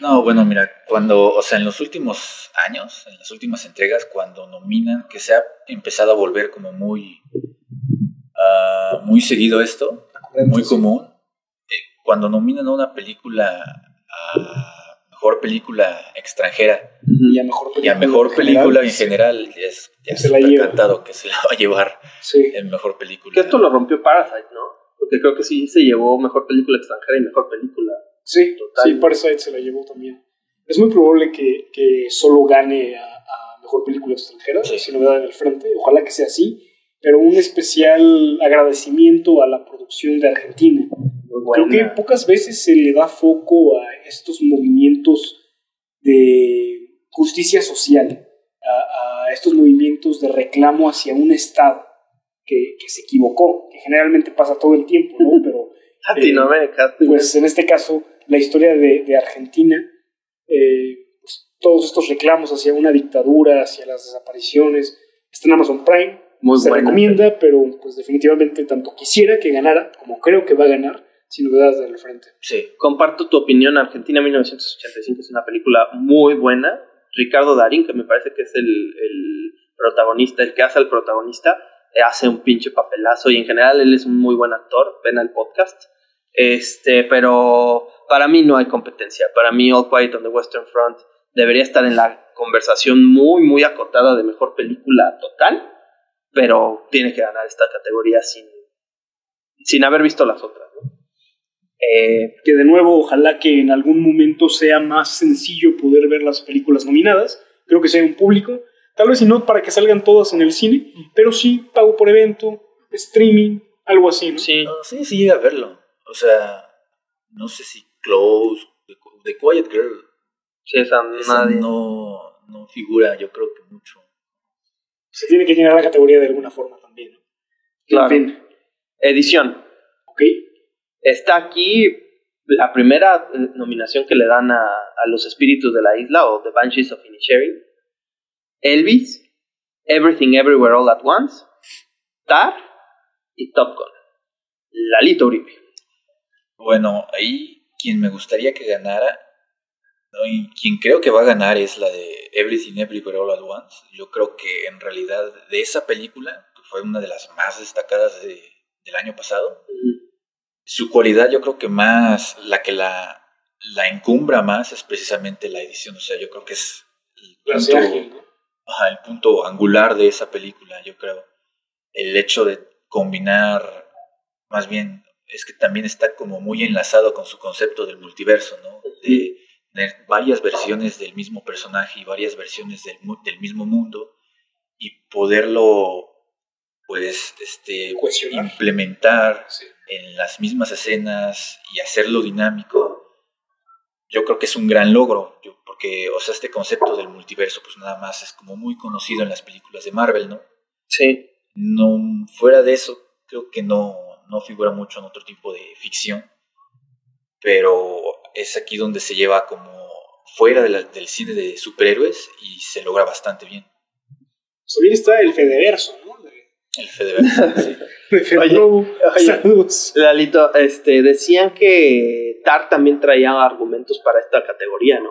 No, bueno, mira, cuando, o sea, en los últimos años, en las últimas entregas, cuando nominan, que se ha empezado a volver como muy, ah, muy seguido esto, muy común, eh, cuando nominan a una película a mejor película extranjera Y a mejor y película. a mejor en película en general, general, es ya Se la está lleva. cantado que se la va a llevar Sí. en mejor película. Que esto lo rompió Parasite, ¿no? Porque creo que sí se llevó mejor película extranjera y mejor película. Sí, Total. sí, Parasite se la llevó también. Es muy probable que, que solo gane a, a mejor película extranjera, Sí. sin novedad en el frente. Ojalá que sea así. Pero un especial agradecimiento a la producción de Argentina. Creo que pocas veces se le da foco a estos movimientos de justicia social, a, a estos movimientos de reclamo hacia un Estado que, que se equivocó, que generalmente pasa todo el tiempo, ¿no? Pero Latinoamérica. pues en este caso, la historia de, de Argentina, eh, pues, todos estos reclamos hacia una dictadura, hacia las desapariciones, está en Amazon Prime, Muy se buena. recomienda, pero pues definitivamente tanto quisiera que ganara, como creo que va a ganar, sin novedades del frente. Sí, Comparto tu opinión. Argentina 1985 es una película muy buena. Ricardo Darín, que me parece que es el, el protagonista, el que hace al protagonista, hace un pinche papelazo y en general él es un muy buen actor. Ven al podcast. Este, pero para mí no hay competencia. Para mí All Quiet on the Western Front debería estar en la conversación muy, muy acotada de mejor película total, pero tiene que ganar esta categoría sin, sin haber visto las otras. ¿no? Eh, Que de nuevo, ojalá que en algún momento sea más sencillo poder ver las películas nominadas. Creo que sea un público. Tal vez si no para que salgan todas en el cine, pero sí pago por evento, streaming, algo así, ¿no? sí. No, sí, sí llega a verlo. O sea, no sé si Close, The, The Quiet Girl, Sí, esa esa nadie. no, no figura, yo creo que mucho. Se tiene que llenar la categoría de alguna forma también, ¿no? Claro. En fin, Edición. ok. Está aquí la primera eh, nominación que le dan a, a los espíritus de la isla o The Banshees of Inisherin. Elvis, Everything Everywhere All at Once, Tar y Top Gun. Lalito Uribe. Bueno, ahí quien me gustaría que ganara, ¿no? y quien creo que va a ganar es la de Everything Everywhere All at Once. Yo creo que en realidad de esa película, que fue una de las más destacadas de, del año pasado, su cualidad yo creo que más, la que la, la encumbra más es precisamente la edición. O sea, yo creo que es el punto, ajá, el punto angular de esa película, yo creo. El hecho de combinar, más bien, es que también está como muy enlazado con su concepto del multiverso, ¿no? De tener varias versiones del mismo personaje y varias versiones del, del mismo mundo y poderlo, pues, este, implementar Sí. en las mismas escenas y hacerlo dinámico, yo creo que es un gran logro, yo- porque, o sea, este concepto del multiverso, pues nada más es como muy conocido en las películas de Marvel, ¿no? Sí. No, fuera de eso, creo que no, no figura mucho en otro tipo de ficción, pero es aquí donde se lleva como fuera de la- del cine de superhéroes y se logra bastante bien. También está el Fedeverso, ¿no? El Fedeverso, sí. oye. Saludos. Lalito, este, decían que Tar también traía argumentos para esta categoría, ¿no?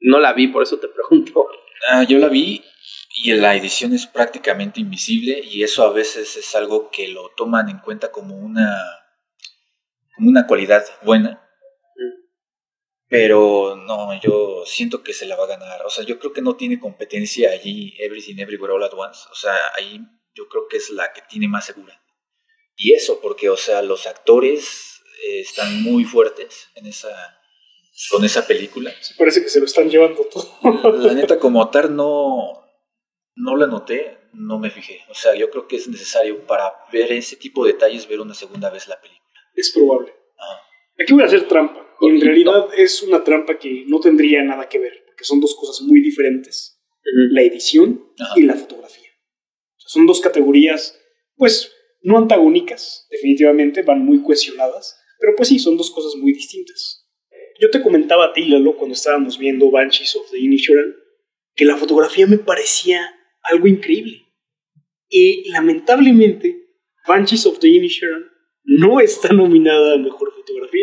No la vi, por eso te pregunto. Ah, yo la vi y la edición es prácticamente invisible y eso a veces es algo que lo toman en cuenta como una como una cualidad buena. Pero no, yo siento que se la va a ganar. O sea, yo creo que no tiene competencia allí Everything Everywhere All at Once. O sea, ahí yo creo que es la que tiene más segura. Y eso, porque, o sea, los actores eh, están muy fuertes en esa con esa película. Sí, parece que se lo están llevando todo. La neta, como tal, no, no la noté, no me fijé. O sea, yo creo que es necesario para ver ese tipo de detalles, ver una segunda vez la película. Es probable. Ajá. Aquí voy a hacer trampa. En realidad es una trampa que no tendría nada que ver, porque son dos cosas muy diferentes. La edición Ajá. y la fotografía. O sea, son dos categorías, pues, no antagónicas, definitivamente, van muy cohesionadas, pero pues sí, son dos cosas muy distintas. Yo te comentaba a ti, Lalo, cuando estábamos viendo Banshees of the Inisherin, que la fotografía me parecía algo increíble. Y lamentablemente, Banshees of the Inisherin no está nominada a Mejor Fotografía.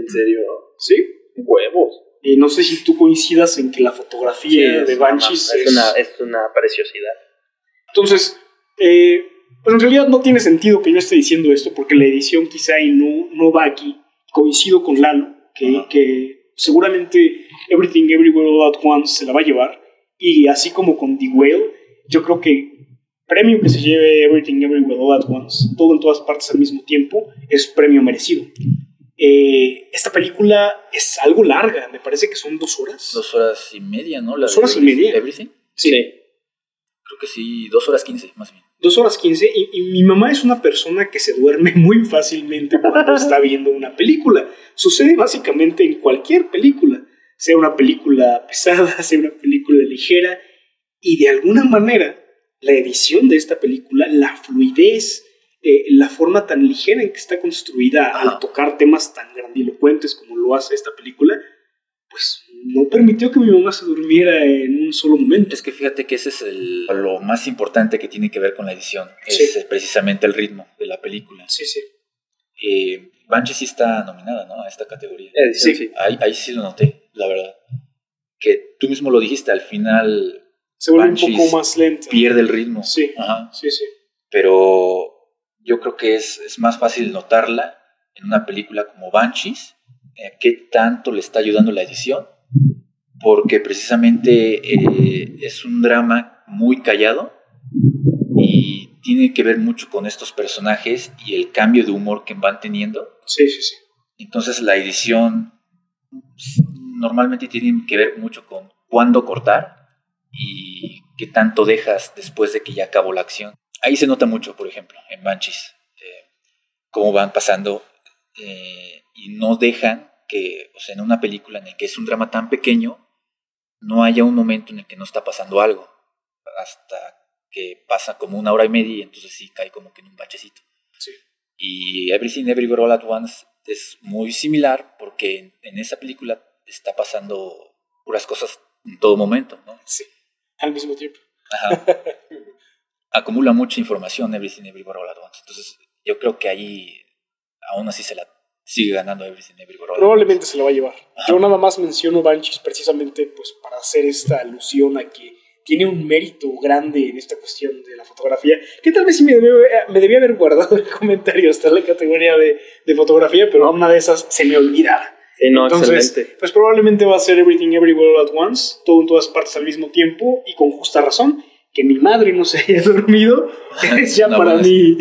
¿En serio? ¿Sí? Huevos. Y no sé si tú coincidas en que la fotografía de Banshees es, una, es una preciosidad. Entonces, eh, pues en realidad no tiene sentido que yo esté diciendo esto porque la edición quizá y no, no va aquí. Coincido con Lalo, que, Ajá. que seguramente Everything Everywhere All At Once se la va a llevar. Y así como con The Whale, yo creo que premio que se lleve Everything Everywhere All At Once, todo en todas partes al mismo tiempo, es premio merecido. Eh, esta película es algo larga, me parece que son dos horas. Dos horas y media, ¿no? La Dos horas y media. Everything. Sí. Creo que sí, dos horas quince, más bien. Dos horas quince y, y mi mamá es una persona que se duerme muy fácilmente cuando está viendo una película. Sucede básicamente en cualquier película, sea una película pesada, sea una película ligera, y de alguna manera la edición de esta película, la fluidez, eh, la forma tan ligera en que está construida Ajá. al tocar temas tan grandilocuentes como lo hace esta película, pues no permitió que mi mamá se durmiera en un solo momento. Es que fíjate que ese es el, lo más importante que tiene que ver con la edición. Sí. Es eh, precisamente el ritmo de la película. Sí, sí. Eh, Banshee sí está nominada, ¿no? A esta categoría. Edición, Sí. sí. Ahí, ahí sí lo noté, la verdad. Que tú mismo lo dijiste, al final Se vuelve un Banshees poco más lenta. pierde el ritmo. Sí. Ajá. Sí, sí. Pero yo creo que es, es más fácil notarla en una película como Banshees, eh, qué tanto le está ayudando la edición, porque precisamente eh, es un drama muy callado y tiene que ver mucho con estos personajes y el cambio de humor que van teniendo. Sí, sí, sí. Entonces la edición pues, normalmente tiene que ver mucho con cuándo cortar y qué tanto dejas después de que ya acabó la acción. Ahí se nota mucho, por ejemplo, en Banshees, eh, cómo van pasando eh, y no dejan que, o sea, en una película en la que es un drama tan pequeño, no haya un momento en el que no está pasando algo, hasta que pasa como una hora y media y entonces sí cae como que en un bachecito. Sí. Y Everything Everywhere All at Once es muy similar porque en, en esa película está pasando puras cosas en todo momento, ¿no? Sí, al mismo tiempo. Ajá. Acumula mucha información Everything Everywhere All At Once. Entonces, yo creo que ahí aún así se la sigue ganando Everything Everywhere All Probablemente se la va a llevar. Yo nada más menciono Banshees precisamente pues para hacer esta alusión a que tiene un mérito grande en esta cuestión de la fotografía, que tal vez sí me debía, me debía haber guardado el comentario hasta la categoría de, de fotografía, pero una de esas se me olvidaba. Sí, no, Entonces, excelente. pues probablemente va a ser Everything Everywhere All At Once, todo en todas partes al mismo tiempo y con justa razón. Que mi madre no se haya dormido es ya No, para bueno, mí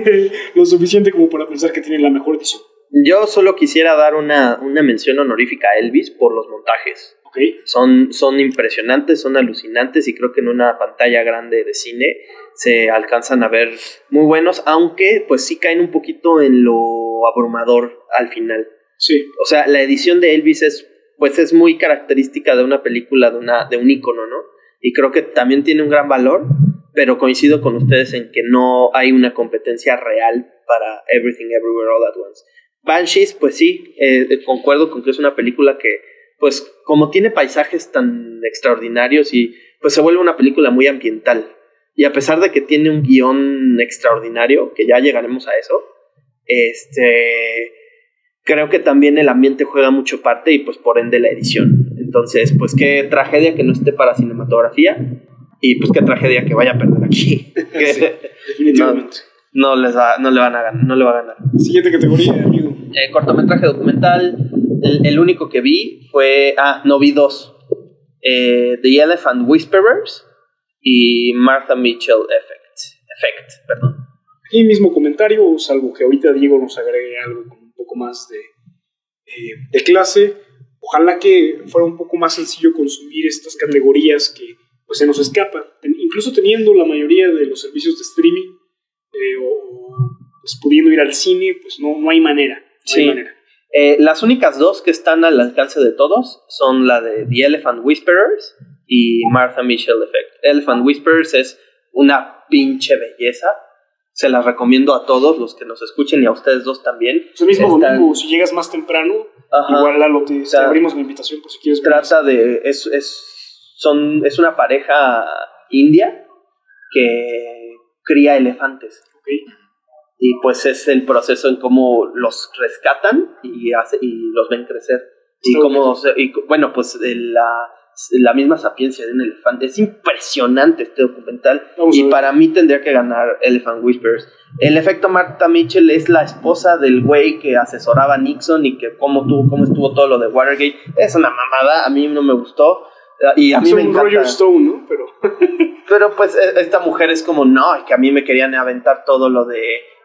lo suficiente como para pensar que tiene la mejor edición. Yo solo quisiera dar una, una mención honorífica a Elvis por los montajes. ¿Ok? Son, son impresionantes, son alucinantes y creo que en una pantalla grande de cine se alcanzan a ver muy buenos, aunque pues sí caen un poquito en lo abrumador al final. Sí. O sea, la edición de Elvis es pues es muy característica de una película, de, una, de un ícono, ¿no? Y creo que también tiene un gran valor, pero coincido con ustedes en que no hay una competencia real para Everything Everywhere All At Once. Banshees, pues sí, eh, concuerdo con que es una película que, pues como tiene paisajes tan extraordinarios y pues se vuelve una película muy ambiental. Y a pesar de que tiene un guion extraordinario, que ya llegaremos a eso, este, creo que también el ambiente juega mucho parte y pues por ende la edición. Entonces, pues qué tragedia que no esté para cinematografía y pues qué tragedia que vaya a perder aquí. Sí, definitivamente. no, les va, no le van a ganar, no le va a ganar. Siguiente categoría, amigo. Eh, cortometraje documental, el, el único que vi fue, ah, no vi dos. Eh, The Elephant Whisperers y Martha Mitchell Effect. Effect, perdón. Y mismo comentario, salvo que ahorita Diego nos agregue algo con un poco más de, eh, de clase. Ojalá que fuera un poco más sencillo consumir estas categorías que pues, se nos escapan. Ten- incluso teniendo la mayoría de los servicios de streaming eh, o, pues, pudiendo ir al cine, pues no, no hay manera. No Sí. hay manera. Eh, las únicas dos que están al alcance de todos son la de The Elephant Whisperers y Martha Mitchell Effect. Elephant Whisperers es una pinche belleza. Se las recomiendo a todos los que nos escuchen y a ustedes dos también. Pues el mismo Están- domingo, si llegas más temprano, Ajá. igual Lalo, te, sea, abrimos la invitación por si quieres trata de es, es son es una pareja india que cría elefantes Ok. y pues es el proceso en cómo los rescatan y hace, y los ven crecer y cómo y bueno pues de la la misma sapiencia de un elefante. Es impresionante este documental. Vamos y para mí tendría que ganar Elephant Whispers. El efecto Martha Mitchell es la esposa del güey que asesoraba a Nixon y que cómo tuvo cómo estuvo todo lo de Watergate. Es una mamada a mí no me gustó. Y a mí es me un encanta. Roger Stone, ¿no? Pero pero pues e- esta mujer es como, no, que a mí me querían aventar todo lo de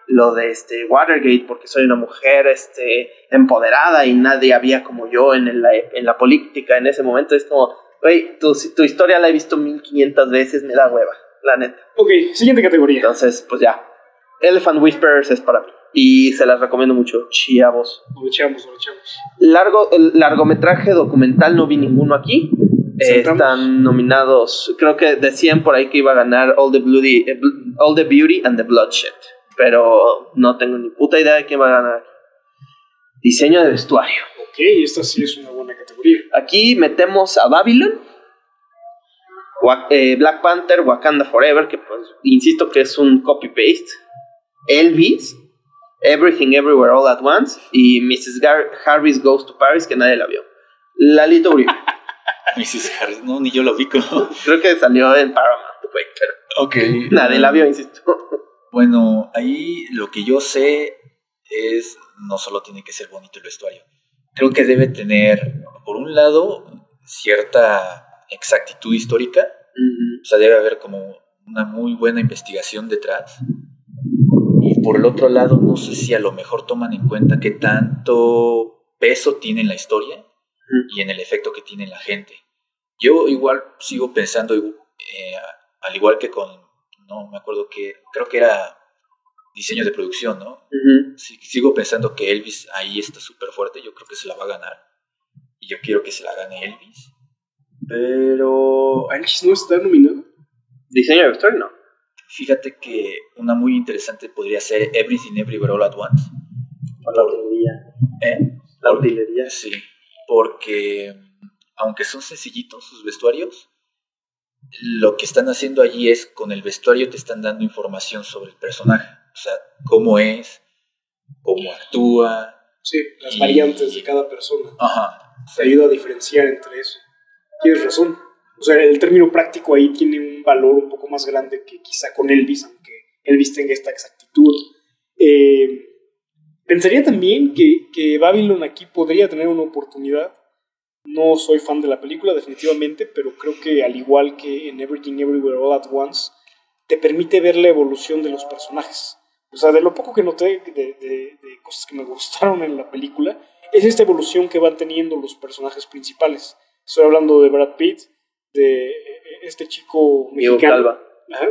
lo de este Watergate porque soy una mujer este empoderada y nadie había como yo en la, en la política en ese momento. Es como, güey, tu, tu historia la he visto 1500 veces, me da hueva, la neta. ok, siguiente categoría. Entonces, pues ya, Elephant Whispers es para mí. Y se las recomiendo mucho, chavos. Lo echamos, lo echamos. Largo, el largometraje documental no vi ninguno aquí. Eh, están nominados, creo que decían por ahí que iba a ganar All the, Bloody, eh, All the Beauty and the Bloodshed, pero no tengo ni puta idea de quién va a ganar. Diseño de vestuario. Ok, esta sí es una buena categoría. Aquí metemos a Babylon, eh, Black Panther, Wakanda Forever, que pues insisto que es un copy-paste, Elvis, Everything Everywhere All at Once y Mrs. Gar Harris Goes to Paris, que nadie la vio. Lalito Uribe. Mrs. Harris, no, ni yo lo ubico. Creo que salió en Paramount, güey, pero ok. nadie la vio, insisto. Bueno, ahí lo que yo sé es, no solo tiene que ser bonito el vestuario. Creo que debe tener, por un lado, cierta exactitud histórica. O sea, debe haber como una muy buena investigación detrás. Y por el otro lado, no sé si a lo mejor toman en cuenta qué tanto peso tiene en la historia y en el efecto que tiene en la gente. Yo igual sigo pensando, eh, al igual que con, no me acuerdo que, creo que era diseño de producción, ¿no? Sí, sigo pensando que Elvis ahí está súper fuerte, yo creo que se la va a ganar. Y yo quiero que se la gane Elvis. Pero ¿Anchis no está nominado? Diseño de vestuario, no. fíjate que una muy interesante podría ser Everything Everywhere All at Once. La artillería. ¿Eh? La artillería. Sí, porque aunque son sencillitos sus vestuarios, lo que están haciendo allí es con el vestuario te están dando información sobre el personaje, o sea, cómo es, cómo actúa. Sí, las Y- variantes de cada persona. Ajá. Te ayuda a diferenciar entre eso. Tienes razón. O sea, el término práctico ahí tiene un valor un poco más grande que quizá con Elvis, aunque Elvis tenga esta exactitud. Eh, pensaría también que, que Babylon aquí podría tener una oportunidad. No soy fan de la película, definitivamente, pero creo que al igual que en Everything Everywhere All at Once, te permite ver la evolución de los personajes. O sea, de lo poco que noté de, de- de cosas que me gustaron en la película, es esta evolución que van teniendo los personajes principales. Estoy hablando de Brad Pitt, de eh, este chico Diego mexicano. Ajá,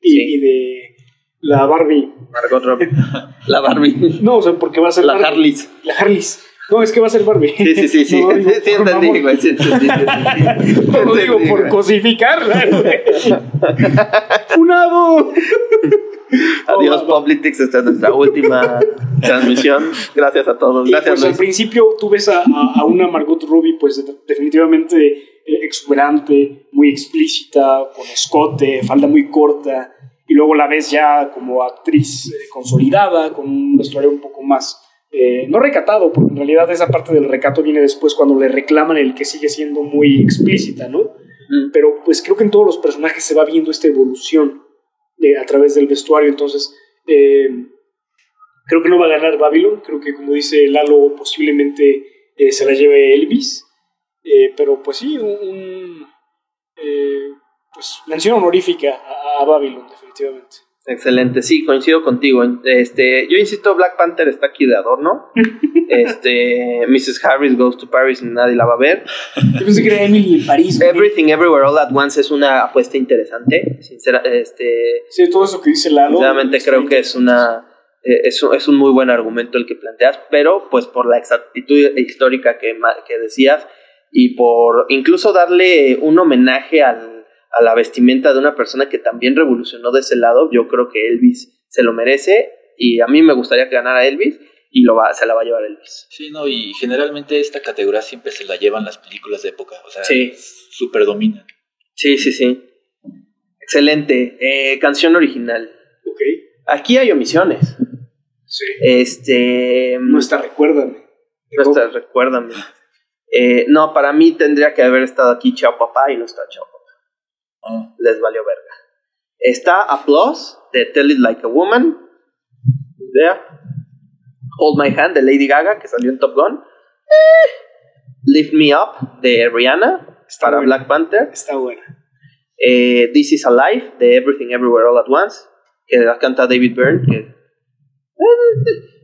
y, Sí. y de la Barbie. Margot Robbie. La Barbie. No, o sea, porque va a ser La Barbie. Harleys. La Harleys. No, es que va a ser Barbie. Sí, sí, sí, sí. No, digo, sí, por entendí, mamón. güey. Sí, entendí, entendí. No lo digo por cosificarla. güey. ¡Funado! Adiós, Oh, Publitix. Esta es nuestra última transmisión. Gracias a todos. Y Gracias, pues al principio tú ves a, a- a una Margot Robbie pues de- definitivamente eh, exuberante, muy explícita, con escote, falda muy corta, y luego la ves ya como actriz eh, consolidada, con un vestuario un poco más, eh, no recatado, porque en realidad esa parte del recato viene después cuando le reclaman el que sigue siendo muy explícita, ¿no? Mm. pero pues creo que en todos los personajes se va viendo esta evolución de- a través del vestuario, entonces eh, creo que no va a ganar Babylon, creo que como dice Lalo posiblemente eh, se la lleve Elvis, eh, pero pues sí, un, pues mención honorífica a, a Babylon definitivamente. Excelente, sí, coincido contigo. Este, yo insisto, Black Panther está aquí de adorno. Este, Mrs. Harris Goes to Paris, nadie la va a ver. Yo pensé que era Emily en París. Everything Everywhere All at Once es una apuesta interesante. Sincera, este, Sí, todo eso que dice Lalo. sinceramente creo que es una eh, es, un- es un muy buen argumento el que planteas, pero pues por la exactitud histórica que, que decías y por incluso darle un homenaje al, a la vestimenta de una persona que también revolucionó de ese lado, yo creo que Elvis se lo merece y a mí me gustaría que ganara Elvis y lo va, se la va a llevar Elvis. Sí, no, y generalmente esta categoría siempre se la llevan las películas de época, o sea, Sí. súper dominan. Sí, sí, sí. Excelente. Eh, canción original. Ok, Aquí hay omisiones. sí. Este. No está, recuérdame. No está, recuérdame. Eh, no, para mí tendría que haber estado aquí Chao Papá y no está Chao Papá. Les valió verga. Está Applause de Tell It Like a Woman. Idea. Hold My Hand de Lady Gaga, que salió en Top Gun. Eh, Lift Me Up de Rihanna Está para buena. Black Panther. Está buena. Eh, This Is Alive de Everything Everywhere All at Once, que la canta David Byrne. que-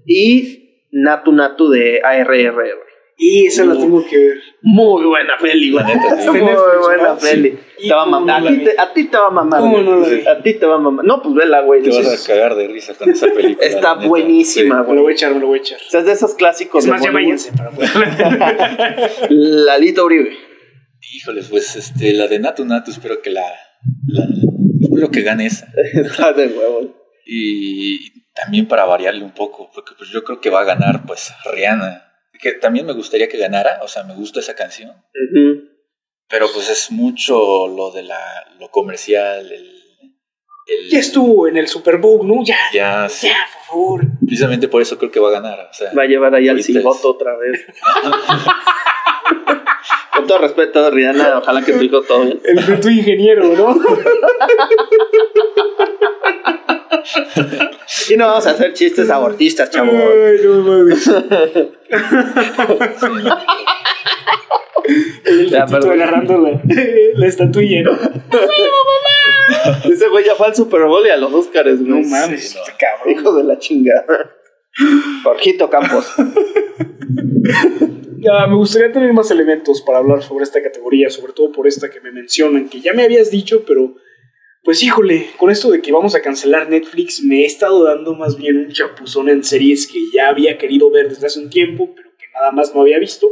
Y Natu Natu de ARRR. Y esa la tengo que ver. Muy buena peli, güey. Muy buena ¿verdad? peli. Sí. Te va a ¿Y cómo mamar. no A ti te, a ti te va a mamar. ¿Cómo güey. no la vi? A ti te va a mamar. No, pues vela, güey. te vas a cagar de risa con esa película. Está buenísima, Me lo voy a echar, me lo voy a echar. O sea, es de esos clásicos Es de más, ya váyanse para poder. Lalito Uribe. Híjoles, pues este, la de Natu Natu, espero que la, la- espero que gane esa. Está de huevo. Y también para variarle un poco, porque pues yo creo que va a ganar pues Rihanna. Que también me gustaría que ganara, o sea, me gusta esa canción. Pero pues es mucho lo de la, lo comercial, el, el- Ya estuvo en el Super Bowl, ¿no? Ya. Ya, sí. Ya, por favor. Precisamente por eso creo que va a ganar. O sea, Va a llevar ahí al es- otra vez. Con todo respeto, Rihanna, ojalá que tu hijo todo bien. El de tu ingeniero, ¿no? Y no vamos a hacer chistes abortistas, chavo. Ay, no mames. El Ya, agarrando la, la estatuilla, ¿no? Ese güey ya fue al Super Bowl y a los Oscars, No güey. mames, Sí, no. cabrón. Hijo de la chingada. Jorgito Campos. Ya, me gustaría tener más elementos para hablar sobre esta categoría, sobre todo por esta que me mencionan, que ya me habías dicho, pero pues híjole, con esto de que vamos a cancelar Netflix, me he estado dando más bien un chapuzón en series que ya había querido ver desde hace un tiempo, pero que nada más no había visto.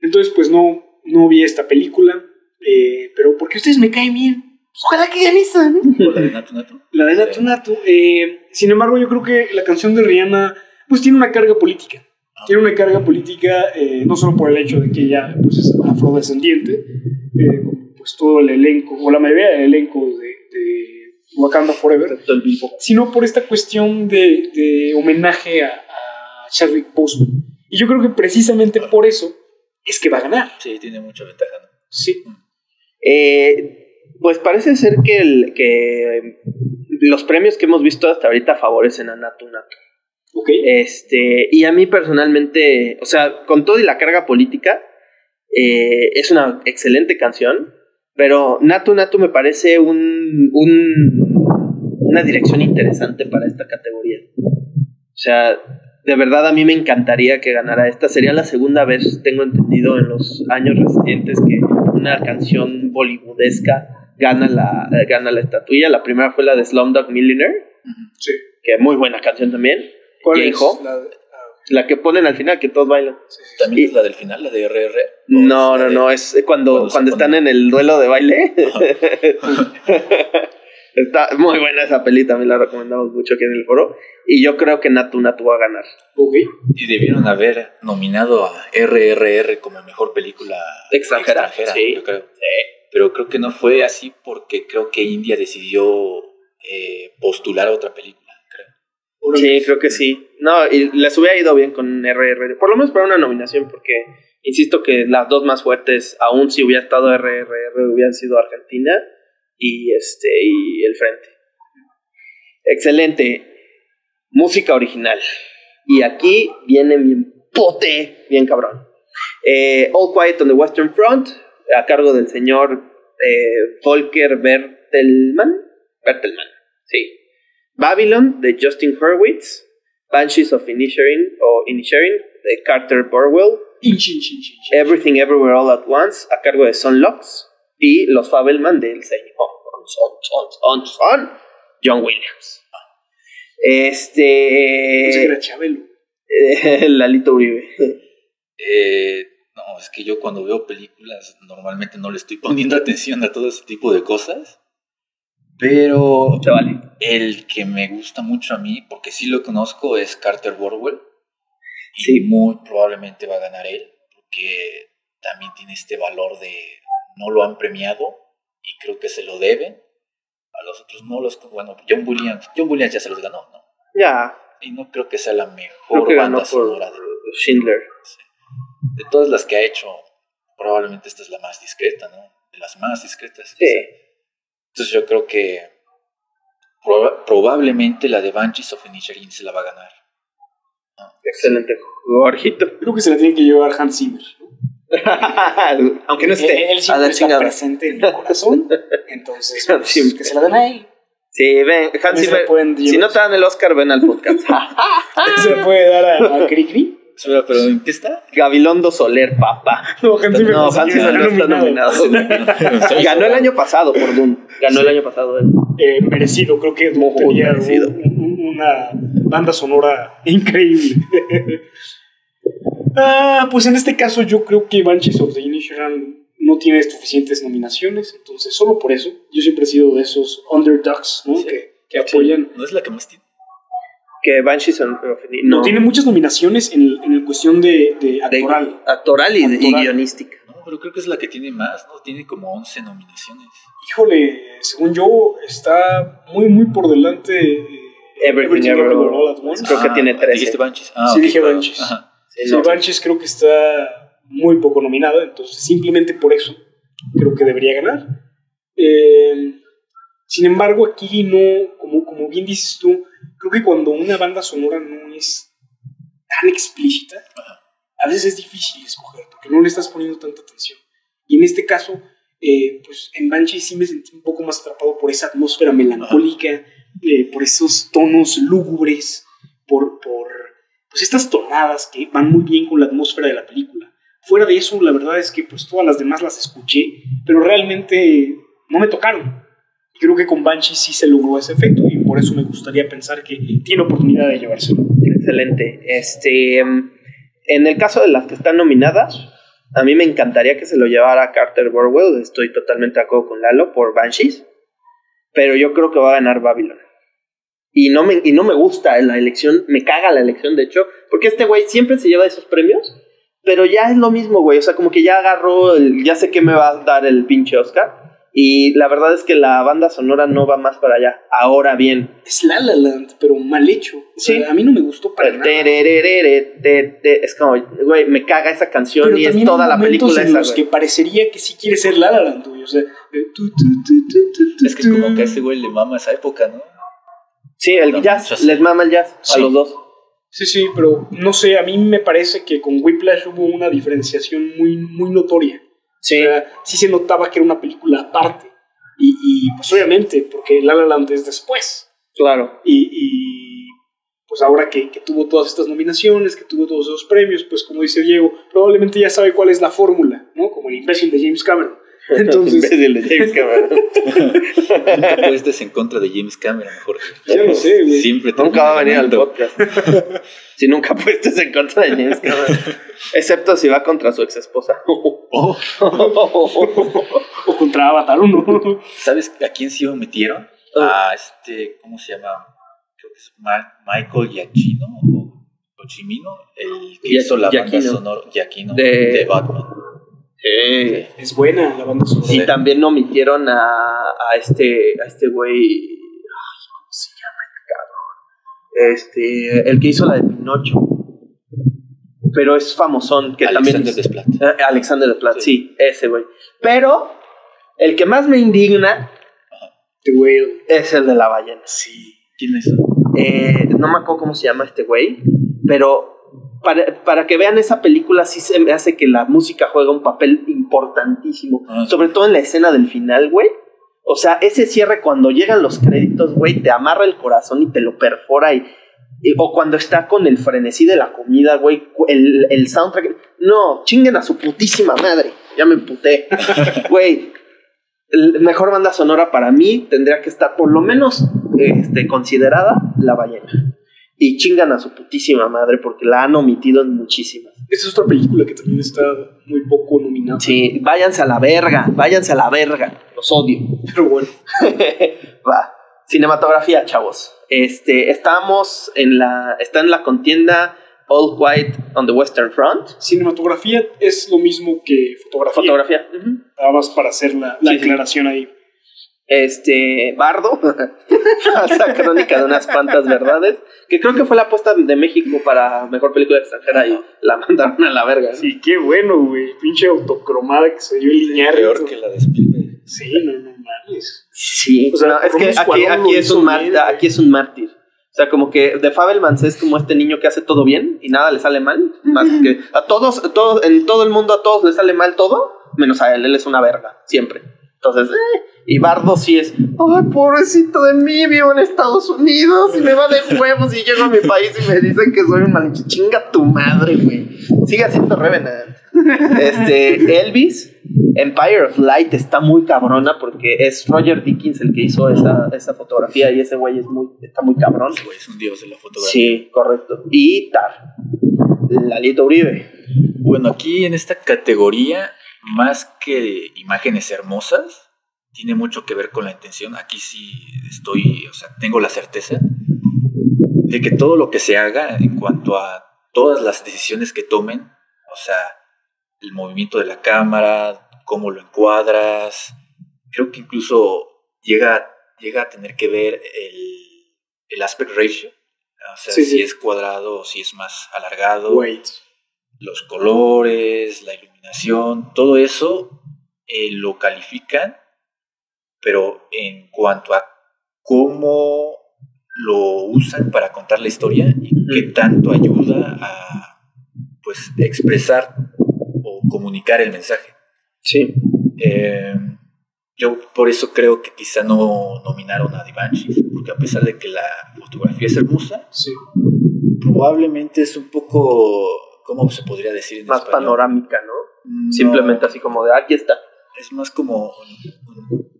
Entonces, pues no, no vi esta película, eh, pero porque ustedes me caen bien. Pues, ojalá que ganen ¿no? ¿o la de Natu Natu. La de Natu Natu. Eh, sin embargo, yo creo que la canción de Rihanna pues tiene una carga política. Tiene una carga política eh, no solo por el hecho de que ella pues, es afrodescendiente, eh, pues todo el elenco, o la mayoría del elenco de, de Wakanda Forever, sino por esta cuestión de, de homenaje a, a Chadwick Boseman. Y yo creo que precisamente por eso es que va a ganar. Sí, tiene mucha ventaja. ¿no? Sí. Eh, pues parece ser que, el, que los premios que hemos visto hasta ahorita favorecen a Natu Natu. Ok. Este, y a mí personalmente, o sea, con todo y la carga política, eh, es una excelente canción, pero Natu Natu me parece un, un, una dirección interesante para esta categoría. O sea, de verdad a mí me encantaría que ganara esta. Sería la segunda vez, tengo entendido, en los años recientes que una canción bollywoodesca gana la, eh, gana la estatuilla. La primera fue la de Slumdog Millionaire, Sí. que muy buena canción también. ¿Cuál ¿Quién, es la de- La que ponen al final, que todos bailan. sí, sí, sí. También Y- es la del final, la de RR. No, ¿O es la no, de- no, es cuando, cuando están en el duelo de baile. Está muy buena esa peli, también la recomendamos mucho aquí en el foro. Y yo creo que Natu Natu va a ganar. Ok. Y debieron haber nominado a RRR como mejor película Extranjera, sí. yo creo. Pero creo que no fue así porque creo que India decidió eh, postular a otra película. Sí, creo que sí. No, y les hubiera ido bien con RRR. Por lo menos para una nominación, porque insisto que las dos más fuertes, aún si hubiera estado RRR, hubieran sido Argentina y este y el Frente. Excelente. Música original. Y aquí viene bien pote, bien cabrón. Eh, All Quiet on the Western Front, a cargo del señor eh, Volker Bertelmann. Bertelmann, sí. Babylon de Justin Hurwitz, Banshees of Inisherin o Inisherin de Carter Burwell, Inch, inch, inch, inch. Everything Everywhere All at Once a cargo de Son Locks y Los Fabelman del señor Son, Son, Son, Son, John Williams. Este. era Chabelo. eh, Lalito Uribe. Eh, no, es que yo cuando veo películas normalmente no le estoy poniendo atención a todo ese tipo de cosas. Pero el que me gusta mucho a mí, porque sí lo conozco, es Carter Borwell. Y Sí. muy probablemente va a ganar él, porque también tiene este valor de no lo han premiado y creo que se lo deben. A los otros no los. Bueno, John Williams, John Williams ya se los ganó, ¿no? Ya. Y no creo que sea la mejor banda sonora de, Schindler. sí. De todas las que ha hecho, probablemente esta es la más discreta, ¿no? De las más discretas. Sí. Entonces yo creo que proba- probablemente la de Banshees of Inisherin se la va a ganar. Excelente. Jorgito. Creo que se la tiene que llevar Hans Zimmer. Aunque no esté. Él, siempre está chingada. presente en mi corazón. Entonces, pues, que se la den a él. Sí, ven, Hans Zimmer. Si no te dan el Oscar, ven al podcast. Se puede dar a, a Cricri. Espera, pero ¿en qué está? Gabilondo Soler, papá. No, Hans Zimmer No, ni siquiera Hans Zimmer no está nominado. Ganó el año pasado por Dune. Ganó el año pasado él. Eh, merecido, creo que Muy tenía merecido. un- un- una banda sonora increíble. ah, pues en este caso yo creo que Banshees of the Inisherin no tiene suficientes nominaciones, entonces solo por eso yo siempre he sido de esos underdogs ¿no? Sí. que, que apoyan. ¿No es la que más tiene? Que Banshees Inisherin- No, tiene muchas nominaciones en, en cuestión de, de de- actoral. actoral y, y Actoral. guionística. No, pero creo que es la que tiene más, ¿no? Tiene como 11 nominaciones. Híjole, según yo, está muy, muy por delante. eh, Everything, Everywhere, All at Once. Creo que tiene 13. ¿Dijiste Banshees? Ah, Sí, ok, dije claro. Banshees. Ajá. Sí, Sí, no. Banshees creo que está muy poco nominada, entonces simplemente por eso creo que debería ganar. Eh, sin embargo, aquí no, como, como bien dices tú, creo que cuando una banda sonora no es tan explícita, a veces es difícil escoger, porque no le estás poniendo tanta atención. Y en este caso, eh, pues en Banshee sí me sentí un poco más atrapado por esa atmósfera melancólica, eh, por esos tonos lúgubres, por, por pues estas tonadas que van muy bien con la atmósfera de la película. Fuera de eso, la verdad es que pues todas las demás las escuché, pero realmente no me tocaron. Creo que con Banshee sí se logró ese efecto y por eso me gustaría pensar que tiene oportunidad de llevárselo. Excelente. Este, em, en el caso de las que están nominadas, a mí me encantaría que se lo llevara Carter Burwell. Estoy totalmente de acuerdo con Lalo por Banshees. Pero yo creo que va a ganar Babylon. Y no, me, y no me gusta la elección, me caga la elección, de hecho, porque este güey siempre se lleva esos premios, pero ya es lo mismo, güey. O sea, como que ya agarró, el, ya sé que me va a dar el pinche Oscar. Y la verdad es que la banda sonora no va más para allá. Ahora bien. Es La La Land, pero mal hecho. O sea, Sí. a mí no me gustó para nada. Es como, güey, me caga esa canción Pero y es toda la película en esa, los que parecería que sí quiere ser La La Land, güey. O sea, tu, tu, tu, tu, tu, tu, Es que como que a ese güey le mama esa época, ¿no? Sí, el No, jazz, les mama el jazz a los dos. Sí, sí, pero no sé, a mí me parece que con Whiplash hubo una diferenciación muy, muy notoria. Sí. O sea, sí se notaba que era una película aparte. Y, y, pues obviamente, porque La La Land es después. Claro. Y, y, pues ahora que, que tuvo todas estas nominaciones, que tuvo todos esos premios, pues como dice Diego, probablemente ya sabe cuál es la fórmula, ¿no? Como el imbécil de James Cameron. Entonces, Imbécil de James Cameron. Nunca puestes en contra de James Cameron, Jorge. ya lo sé, güey. Siempre Nunca va a venir al podcast. si nunca puestes en contra de James Cameron. Excepto si va contra su ex esposa. Oh, O contra Avatar 1. ¿Sabes a quién sí metieron? A este, ¿cómo se llama? Creo que es Ma- Michael Giacchino o, Chimino, el que Gia- hizo la Giacchino. banda sonora Giacchino De- de, Batman. Sí. es buena la banda sonora. Y Sí. también omitieron a, a este a este güey. ay, ¿Cómo se llama este cabrón? Este. El que hizo la de Pinocho. Pero es famosón. Que Alexander también. Desplat. Eh, Alexander de Platz, sí. Sí. ese güey. Pero el que más me indigna The Whale. es el de la ballena. Sí. ¿Quién es? Eh, no me acuerdo cómo se llama este güey, pero para, para que vean esa película sí se me hace que la música juega un papel importantísimo, Ah. sobre todo en la escena del final, güey. O sea, ese cierre cuando llegan los créditos, güey, te amarra el corazón y te lo perfora y, y- o cuando está con el frenesí de la comida, güey, el, el soundtrack, no, chinguen a su putísima madre, ya me emputé, güey. Mejor banda sonora para mí tendría que estar por lo menos este, considerada La Ballena. Y chingan a su putísima madre porque la han omitido en muchísimas. Esa es otra película que también está muy poco nominada. Sí, váyanse a la verga, váyanse a la verga. Los odio. Pero bueno. Va. Cinematografía, chavos. Este, estamos en la, está en la contienda All White on the Western Front. Cinematografía es lo mismo que fotografía. Fotografía. Nada más para hacer la, la Sí, sí. aclaración ahí. Este, Bardo, falsa crónica de unas cuantas verdades, que creo que fue la apuesta de México para mejor película extranjera y la mandaron a la verga. Sí, qué bueno, güey. Pinche autocromada que se dio el Iñárritu. Peor que la de Spielberg. Sí, no, no mames. Sí, O sea, no, es que aquí, es un güey. aquí es un mártir. O sea, como que de Fabelmans es como este niño que hace todo bien y nada le sale mal. Más que a todos, a todos, en todo el mundo a todos les sale mal todo, menos a él, él es una verga, siempre. Entonces, eh, y Bardo sí es, ay, pobrecito de mí, vivo en Estados Unidos y me va de huevos y llego a mi país y me dicen que soy un mal chinga tu madre, güey. Sigue haciendo Revenant. Este, Elvis, Empire of Light está muy cabrona porque es Roger Dickens el que hizo esa, esa fotografía y ese güey es muy, está muy cabrón. Ese güey es un dios de la fotografía. Sí, correcto. Y Tar, Lalito Uribe. Bueno, aquí en esta categoría, más que imágenes hermosas, tiene mucho que ver con la intención. Aquí sí estoy, o sea, tengo la certeza de que todo lo que se haga en cuanto a todas las decisiones que tomen, o sea, el movimiento de la cámara, cómo lo encuadras, creo que incluso llega, llega a tener que ver el, el aspect ratio, o sea, Sí, si sí. es cuadrado o si es más alargado Wait. Los colores, la iluminación, todo eso eh, lo califican, pero en cuanto a cómo lo usan para contar la historia y qué tanto ayuda a pues expresar o comunicar el mensaje. Sí. Eh, yo por eso creo que quizá no nominaron a Divanchis, porque a pesar de que la fotografía es hermosa, Sí. probablemente es un poco, ¿cómo se podría decir en Más español? panorámica, ¿no? No, Simplemente así como de aquí está. Es más como,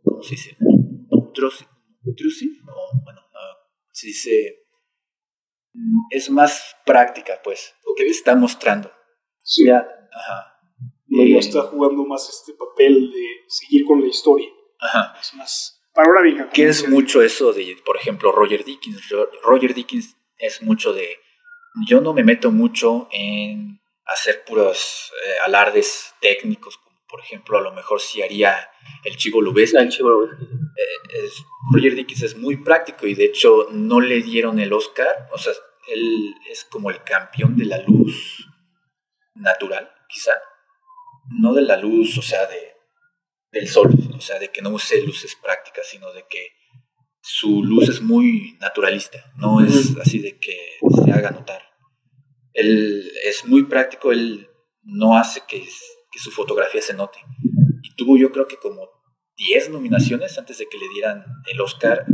¿cómo se dice? O, bueno, ah, se dice, mm, es más práctica, pues, que te está mostrando. Sí. Ya. Ajá. No, Eh, está jugando más este papel de seguir con la historia. Ajá. Es más bien. Que es mucho eso de, por ejemplo, Roger Dickens. Roger Dickens es mucho de, yo no me meto mucho en hacer puros eh, alardes técnicos, como por ejemplo a lo mejor si haría el Chivo Lubezki. El Chivo eh, Roger Dickens es muy práctico y de hecho no le dieron el Oscar, o sea, él es como el campeón de la luz natural, quizá, no de la luz, o sea, de, del sol, o sea, de que no use luces prácticas, sino de que su luz es muy naturalista, no es así de que se haga notar. Él es muy práctico, él no hace que, que su fotografía se note. Y tuvo yo creo que como 10 nominaciones antes de que le dieran el Oscar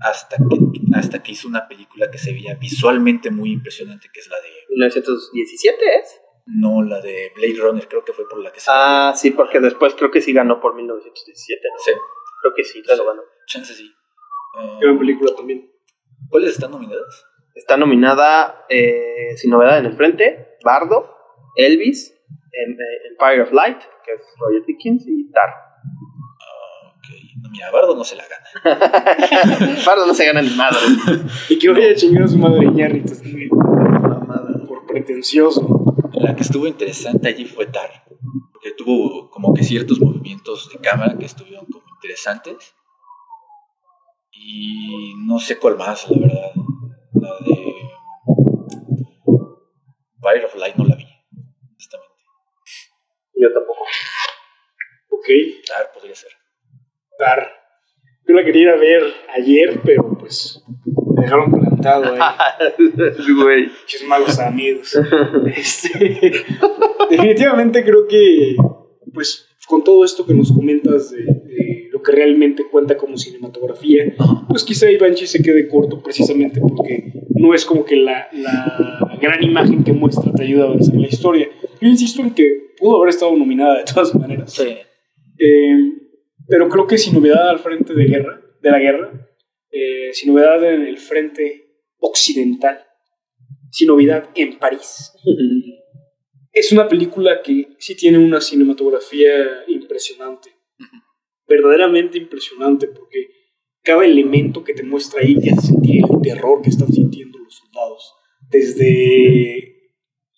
hasta que, hasta que hizo una película que se veía visualmente muy impresionante, que es la de... 1917 es. No, la de Blade Runner, creo que fue por la que se... Ah, sí, porque después creo que sí ganó por 1917, ¿no? Sí. Creo que sí, claro, ganó. Chance sí. Gran película también. ¿Cuáles están nominadas? Está nominada, eh, sin novedad en el frente, Bardo, Elvis, eh, Empire of Light, que es Roger Dickens, y Tar. Ah, ok. No, mira, Bardo no se la gana. Bardo no se gana ni madre. y que vaya a chingar a su madre Ñarrito Por pretencioso. La que estuvo interesante allí fue Tar. Porque tuvo como que ciertos movimientos de cámara que estuvieron como interesantes. Y no sé cuál más, la verdad. La de. Fire of Light no la vi, honestamente. Yo tampoco. Ok. Tar podría ser. Tar. Yo la quería ir a ver ayer, pero pues me dejaron plantado ahí. Güey. Muchos malos amigos. Este, definitivamente creo que, pues, con todo esto que nos comentas de, que realmente cuenta como cinematografía, pues quizá Ivanchi se quede corto precisamente porque no es como que la, la gran imagen que muestra te ayuda a avanzar la historia. Yo insisto en que pudo haber estado nominada de todas maneras. Sí. Eh, pero creo que sin novedad al frente de guerra, de la guerra, eh, sin novedad en el frente occidental, sin novedad en París. es una película que sí tiene una cinematografía impresionante, verdaderamente impresionante, porque cada elemento que te muestra ahí te hace sentir el terror que están sintiendo los soldados. Desde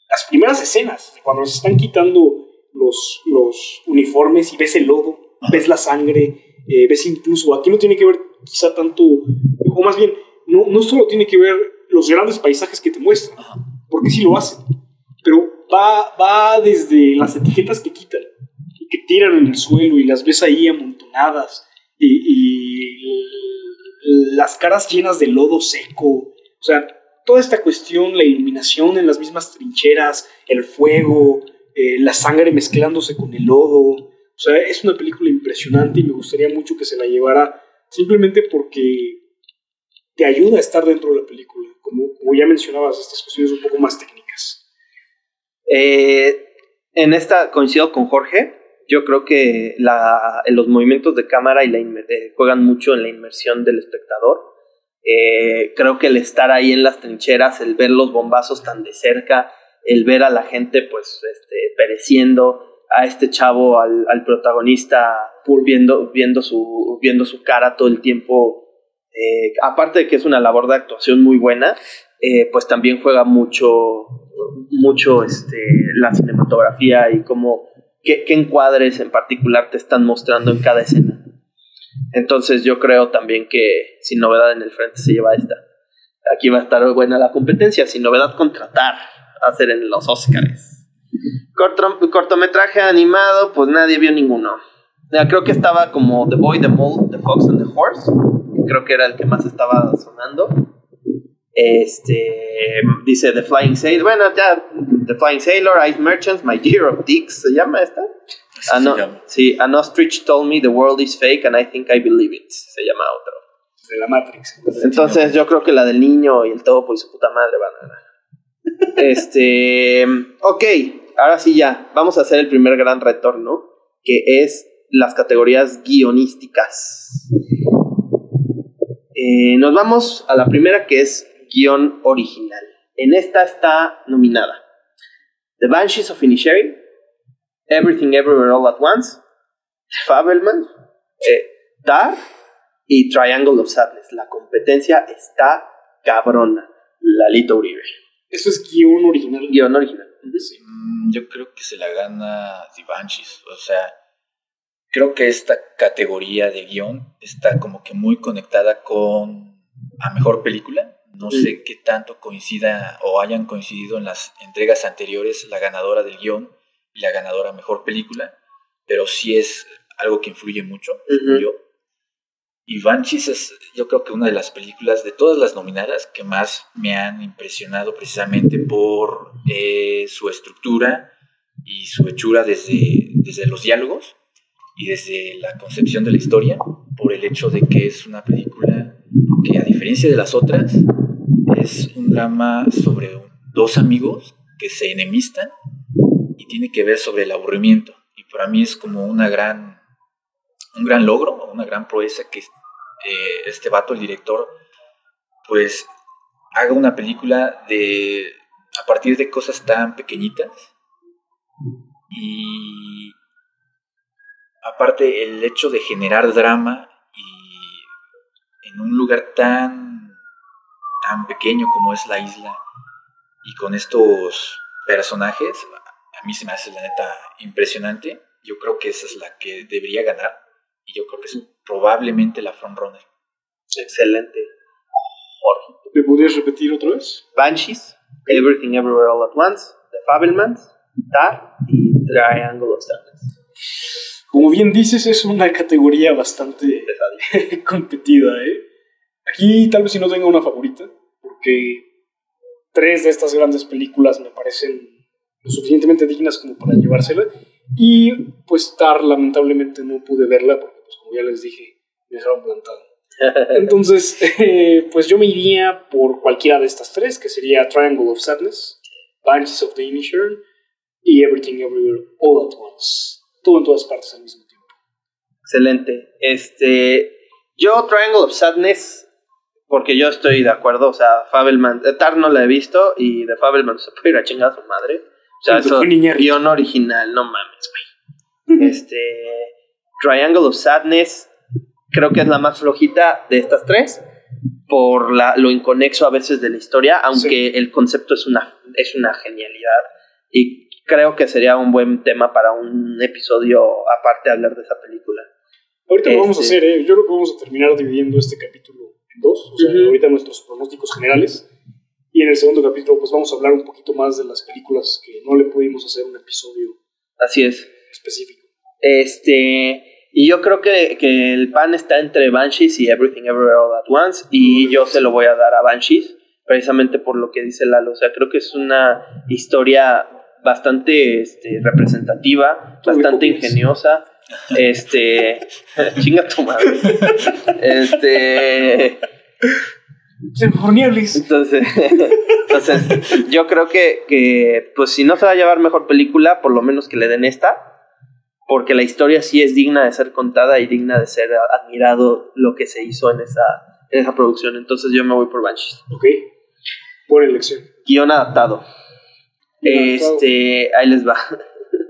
las primeras escenas, cuando se están quitando los, los uniformes y ves el lodo, ves la sangre, eh, ves incluso, aquí no tiene que ver quizá tanto, o más bien, no, no solo tiene que ver los grandes paisajes que te muestran, porque sí lo hacen, pero va, va desde las etiquetas que quitan que tiran en el suelo y las ves ahí amontonadas y, y las caras llenas de lodo seco, o sea, toda esta cuestión, la iluminación en las mismas trincheras, el fuego, eh, la sangre mezclándose con el lodo, o sea, es una película impresionante y me gustaría mucho que se la llevara simplemente porque te ayuda a estar dentro de la película, como, como ya mencionabas, estas cuestiones un poco más técnicas. Eh, en esta coincido con Jorge. Yo creo que la, los movimientos de cámara y la eh, juegan mucho en la inmersión del espectador. Eh, creo que el estar ahí en las trincheras, el ver los bombazos tan de cerca, el ver a la gente pues este, pereciendo, a este chavo, al, al protagonista, viendo, viendo, su, viendo su cara todo el tiempo. Eh, aparte de que es una labor de actuación muy buena, eh, pues también juega mucho, mucho este, la cinematografía y cómo, qué, qué encuadres en particular te están mostrando en cada escena. Entonces yo creo también que sin novedad en el frente se lleva esta. Aquí va a estar buena la competencia, sin novedad contratar, hacer en los Oscars. Corto, cortometraje animado, pues nadie vio ninguno. Creo que estaba como The Boy, The Mole, The Fox and the Horse. Creo que era el que más estaba sonando. Este dice The Flying Sailor. Bueno, ya The Flying Sailor, Ice Merchants, My Dear of Dicks, ¿se llama esta? Se llama. Sí, An Ostrich told me the world is fake and I think I believe it. Se llama otro. De la Matrix. Entonces yo creo que la del niño y el topo y su puta madre van a ganar. este. Ok, ahora sí ya. Vamos a hacer el primer gran retorno. Que es las categorías guionísticas. Eh, nos vamos a la primera que es guion original. En esta está nominada The Banshees of Inisherin, Everything Everywhere All at Once, The Fabelman, eh, Tar, y Triangle of Sadness. La competencia está cabrona. Lalito Uribe. Esto es guion original. Guión original. Mm, Yo creo que se la gana The Banshees. O sea, creo que esta categoría de guion está como que muy conectada con a mejor película. No sé qué tanto coincida o hayan coincidido en las entregas anteriores la ganadora del guion y la ganadora mejor película, pero sí es algo que influye mucho, yo. Y Banshees es, yo creo que una de las películas de todas las nominadas que más me han impresionado precisamente por eh, su estructura y su hechura desde, desde los diálogos y desde la concepción de la historia, por el hecho de que es una película que a diferencia de las otras, es un drama sobre dos amigos que se enemistan y tiene que ver sobre el aburrimiento. Y para mí es como una gran, un gran logro, una gran proeza que eh, este vato, el director, pues haga una película de a partir de cosas tan pequeñitas y aparte el hecho de generar drama y en un lugar tan tan pequeño como es la isla y con estos personajes a mí se me hace la neta impresionante yo creo que esa es la que debería ganar y yo creo que es probablemente la frontrunner Excelente. Jorge. ¿Me podrías repetir otra vez? Banshees, Everything Everywhere All at Once, The Fabelmans, Tar y Triangle of Sadness. Como bien dices, es una categoría bastante competida, ¿eh? Aquí tal vez si no tenga una favorita, tres de estas grandes películas me parecen lo suficientemente dignas como para llevársela. Y pues Tar, lamentablemente, no pude verla porque, pues, como ya les dije, me dejaron plantado. Entonces, eh, pues yo me iría por cualquiera de estas tres, que sería Triangle of Sadness, Banshees of the Inisherin y Everything Everywhere All at Once. Todo en todas partes al mismo tiempo. Excelente. Este, yo Triangle of Sadness, porque yo estoy de acuerdo, o sea, Fabelman, eh, Tar no la he visto y de Fabelman se puede ir a chingar a su madre. O sea, eso, guion original, no mames, güey. Este, Triangle of Sadness, creo que es la más flojita de estas tres, por la, lo inconexo a veces de la historia, aunque el concepto es una, es una genialidad. Y creo que sería un buen tema para un episodio aparte hablar de esa película. Ahorita lo vamos a Este- hacer, ¿eh? Yo creo que vamos a terminar dividiendo este capítulo en dos. O sea, Ujú. ahorita nuestros pronósticos generales. Y en el segundo capítulo, pues vamos a hablar un poquito más de las películas que no le pudimos hacer un episodio Así es. específico. Este, y yo creo que, que el pan está entre Banshees y Everything Everywhere All at Once. Y yo se lo voy a dar a Banshees, precisamente por lo que dice Lalo. O sea, creo que es una historia bastante este, representativa, bastante ingeniosa. Este, chinga tu madre. Este, entonces, entonces, yo creo que, que, pues si no se va a llevar mejor película, por lo menos que le den esta, porque la historia sí es digna de ser contada y digna de ser admirado lo que se hizo en esa, en esa producción. Entonces yo me voy por Banshees. Ok. Buena elección. Guión adaptado. Guión adaptado. Este, ahí les va.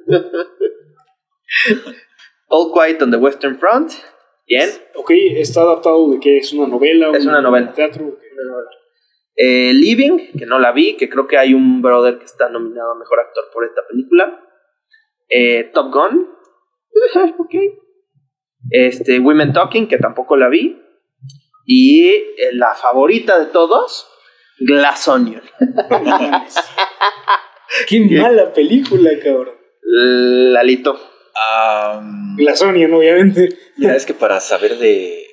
All Quiet on the Western Front. Bien. Ok, está adaptado de que es una novela. Es una novela. Teatro. Eh, Living, que no la vi, que creo que hay un brother que está nominado a mejor actor por esta película. Eh, Top Gun. ok. Este, Women Talking, que tampoco la vi. Y eh, la favorita de todos, Glass Onion. Qué mala película, cabrón. Lalito. Am, La Sonian, obviamente. Mira, es que para saber de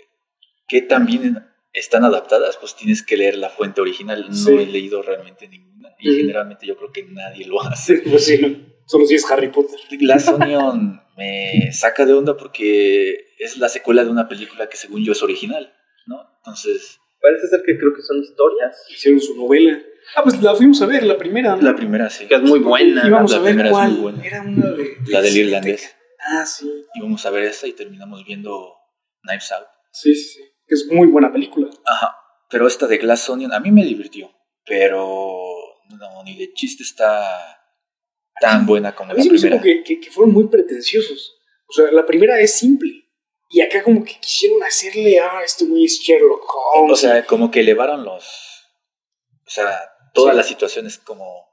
qué tan bien están adaptadas, pues tienes que leer la fuente original. No Sí. he leído realmente ninguna. Y generalmente yo creo que nadie lo hace. Pues sí, no. Solo si es Harry Potter. Glass Onion me saca de onda porque es la secuela de una película que según yo es original, ¿no? Entonces, Parece ser que creo que son historias. Hicieron su novela. Ah, pues la fuimos a ver, la primera. ¿no? la primera sí. Que es muy buena. Íbamos la a ver primera es cuál. muy buena. Era una de. La del irlandés. Ah, sí. Íbamos a ver esa y terminamos viendo Knives Out. Sí, sí, sí. Es muy buena película. Ajá. Pero esta de Glass Onion a mí me divirtió. Pero no, ni de chiste está tan buena como A la mí me hizo primera. como que, que, que fueron muy pretenciosos. O sea, la primera es simple. Y acá como que quisieron hacerle, ah, este güey es Sherlock Holmes. O sea, como que elevaron los. O sea, todas Sí. las situaciones como.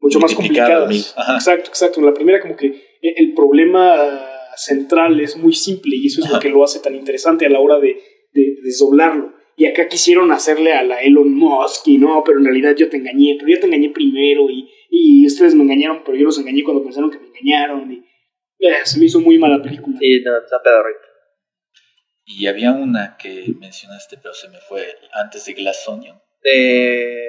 mucho más complicadas. Ajá. Exacto, exacto. La primera como que e- el problema central es muy simple y eso es lo que lo hace tan interesante a la hora de, de desdoblarlo. Y acá quisieron hacerle a la Elon Musk y no, pero en realidad yo te engañé, pero yo te engañé primero y, y ustedes me engañaron, pero yo los engañé cuando pensaron que me engañaron. Y, eh, se me hizo muy mala película. Sí, no, está pedorrito. Y había una que mencionaste, pero se me fue antes de Glass Onion. De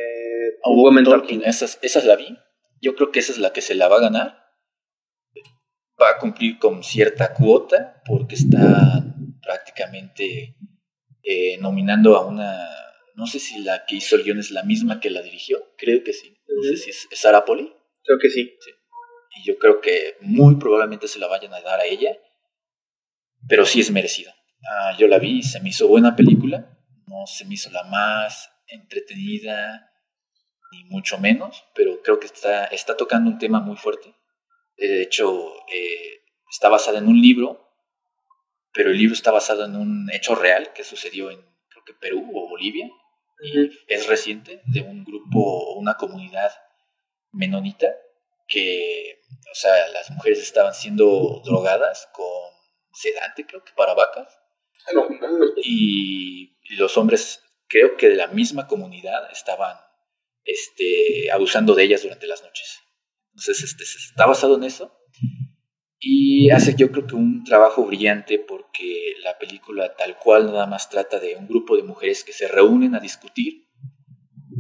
Ah, Women Talking, Talking. Esas, esas la vi. Yo creo que esa es la que se la va a ganar. Va a cumplir con cierta cuota porque está prácticamente eh, nominando a una. No sé si la que hizo el guion es la misma que la dirigió. Creo que sí. No sé si es, es Sarah Poli. Creo que sí. Y yo creo que muy probablemente se la vayan a dar a ella. Pero sí es merecida. Ah, yo la vi, se me hizo buena película. No se me hizo la más entretenida, ni mucho menos. Pero creo que está, está tocando un tema muy fuerte. De hecho, eh, está basada en un libro. Pero el libro está basado en un hecho real que sucedió en, creo que Perú o Bolivia. Y es reciente, de un grupo, una comunidad menonita que, o sea, las mujeres estaban siendo drogadas con sedante, creo que para vacas, no, y los hombres, creo que de la misma comunidad, estaban este, abusando de ellas durante las noches. Entonces, este, está basado en eso. Y hace yo creo que un trabajo brillante porque la película tal cual nada más trata de un grupo de mujeres que se reúnen a discutir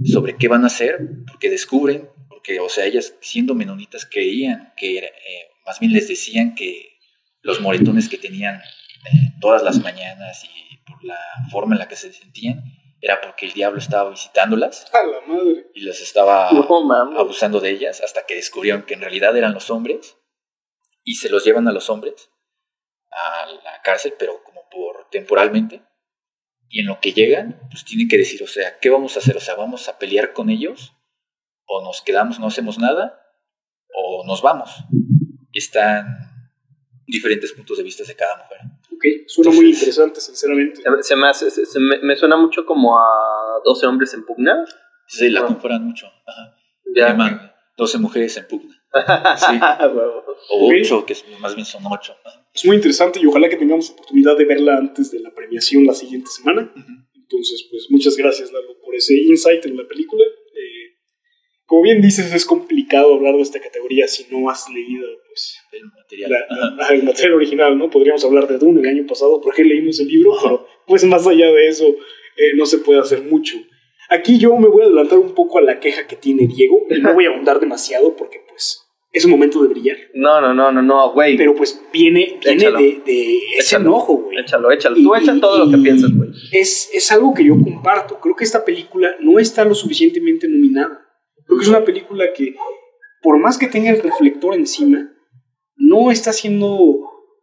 sobre qué van a hacer, porque descubren, porque, o sea, ellas siendo menonitas creían que, era, eh, más bien les decían que los moretones que tenían eh, todas las mañanas y por la forma en la que se sentían, era porque el diablo estaba visitándolas A la madre. y les estaba No abusando de ellas hasta que descubrieron que en realidad eran los hombres y se los llevan a los hombres a la cárcel, pero como por temporalmente. Y en lo que llegan, pues tienen que decir, o sea, ¿qué vamos a hacer? O sea, ¿vamos a pelear con ellos? ¿O nos quedamos, no hacemos nada? ¿O nos vamos? Están diferentes puntos de vista de cada mujer. Suena muy interesante, sinceramente. Se, se me, hace- se- se me, me suena mucho como a 12 hombres en pugna. Sí, la Ah. comparan mucho. Ajá. Ya. Llaman 12 mujeres en pugna. Sí. Huevo. O Ok. 8, que es- más bien son 8. Es muy interesante y ojalá que tengamos oportunidad de verla antes de la premiación la siguiente semana. Ujú. Entonces, pues muchas gracias, Lalo, por ese insight en la película. Eh, como bien dices, es complicado hablar de esta categoría si no has leído El material. la- la- el material original, ¿no? Podríamos hablar de Dune el año pasado porque leímos el libro, Ajá. pero pues más allá de eso eh, no se puede hacer mucho. Aquí yo me voy a adelantar un poco a la queja que tiene Diego y no voy a ahondar demasiado porque pues es un momento de brillar. No, no, no, no, no, güey. Pero pues viene, viene de, de ese Échalo. enojo, güey. Échalo, échalo. Tú echa todo lo que piensas, güey. Es, es algo que yo comparto. Creo que esta película no está lo suficientemente nominada. Creo que es una película que, por más que tenga el reflector encima, no está siendo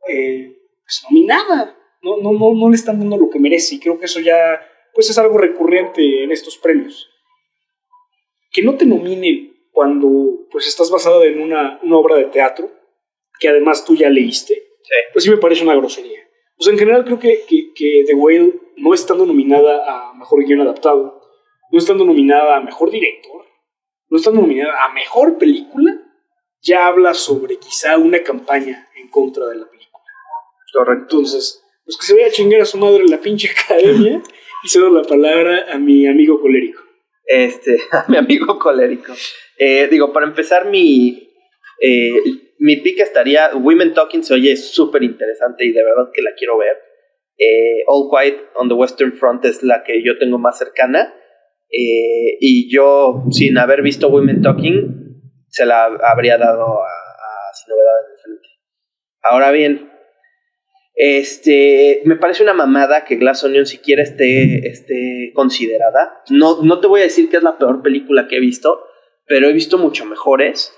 eh, pues, nominada. No, no, no, no le están dando lo que merece. Y creo que eso ya pues, es algo recurrente en estos premios. Que no te nominen cuando pues, estás basada en una, una obra de teatro, que además tú ya leíste, Sí. pues sí me parece una grosería. O sea, en general creo que, que, que The Whale no estando nominada a Mejor Guión Adaptado, no estando nominada a Mejor Director, no estando nominada a Mejor Película, ya habla sobre quizá una campaña en contra de la película. Correcto. Entonces, pues que se vaya a chingar a su madre la pinche academia y cedo la palabra a mi amigo colérico. Este, a mi amigo colérico. Eh, digo, para empezar, mi, eh, mi pick estaría. Women Talking se oye súper interesante y de verdad que la quiero ver. Eh, All Quiet on the Western Front es la que yo tengo más cercana. Eh, y yo, sin haber visto Women Talking, se la habría dado a, a Sin Novedad en el Frente. Ahora bien, este, me parece una mamada que Glass Onion siquiera esté, esté considerada. No, no te voy a decir que es la peor película que he visto, pero he visto mucho mejores.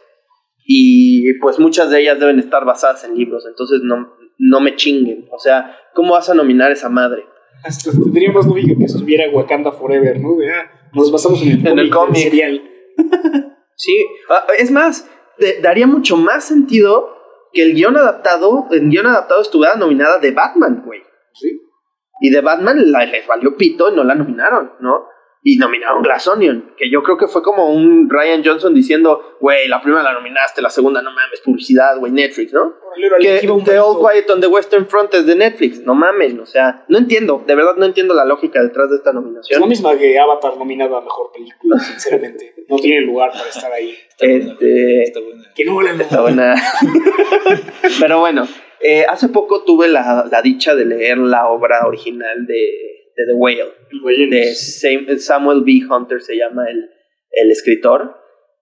Y pues muchas de ellas deben estar basadas en libros, entonces no, no me chinguen. O sea, ¿cómo vas a nominar esa madre? Hasta tendría más lógica que estuviera Wakanda Forever, ¿no? De, ah, nos basamos en el En el cómic, serial. Sí, ah, es más, te- daría mucho más sentido que el guion adaptado, el guion adaptado estuviera nominada de Batman, güey. Sí. Y de Batman la, les valió pito y no la nominaron, ¿no? Y nominaron Glass Onion, que yo creo que fue como un Ryan Johnson diciendo, güey, la primera la nominaste, la segunda no mames, publicidad, güey, Netflix, ¿no? Que The All. Quiet on the Western Front es de Netflix, no mames, o sea, no entiendo, de verdad no entiendo la lógica detrás de esta Es nominación. la misma que Avatar nominada a mejor película, sinceramente. No tiene lugar para estar ahí. Está buena, Este- está buena. Que no la Está buena. Pero bueno, eh, hace poco tuve la, la dicha de leer la obra original de, de The Whale. De Sam- Samuel B. Hunter se llama el, el escritor.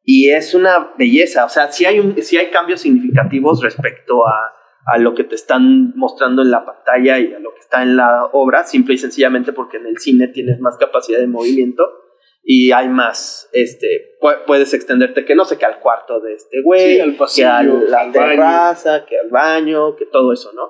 Y es una belleza, o sea, sí hay, un, sí hay cambios significativos respecto a, a lo que te están mostrando en la pantalla y a lo que está en la obra, simple y sencillamente porque en el cine tienes más capacidad de movimiento y hay más, este, pu- puedes extenderte que no sé, que al cuarto de este güey, Sí, al pasillo, que a la al baño. terraza, que al baño, que todo eso, ¿no?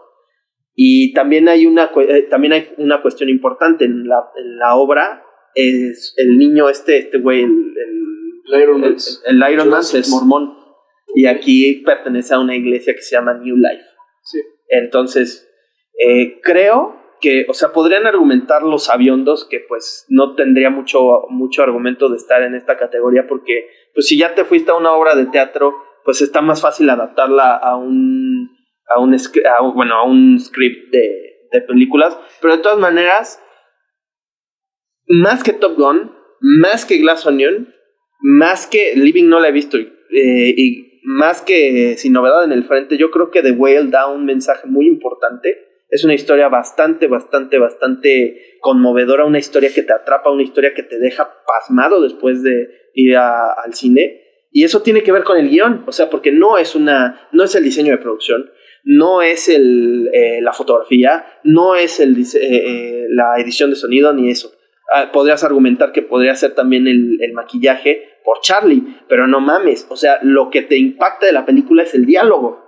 Y también hay una, eh, también hay una cuestión importante en la, en la obra, es el niño este, este güey, el, el, El Iron Man. el- el Iron Man es mormón y aquí pertenece a una iglesia que se llama New Life. Sí. Entonces, eh, creo que, o sea, podrían argumentar los aviondos que pues no tendría mucho, mucho argumento de estar en esta categoría porque pues si ya te fuiste a una obra de teatro, pues está más fácil adaptarla a un, a un, a bueno, a un script de, de películas, pero de todas maneras, más que Top Gun, más que Glass Onion, más que Living no la he visto, eh, y más que Sin Novedad en el Frente, yo creo que The Whale da un mensaje muy importante. Es una historia bastante, bastante, bastante conmovedora, una historia que te atrapa, una historia que te deja pasmado después de ir al cine. Y eso tiene que ver con el guion, o sea, porque no es una, no es el diseño de producción, no es el, eh, la fotografía, no es el, eh, eh, la edición de sonido, ni eso. Ah, podrías argumentar que podría ser también el, el maquillaje por Charlie, pero no mames, o sea, lo que te impacta de la película es el diálogo.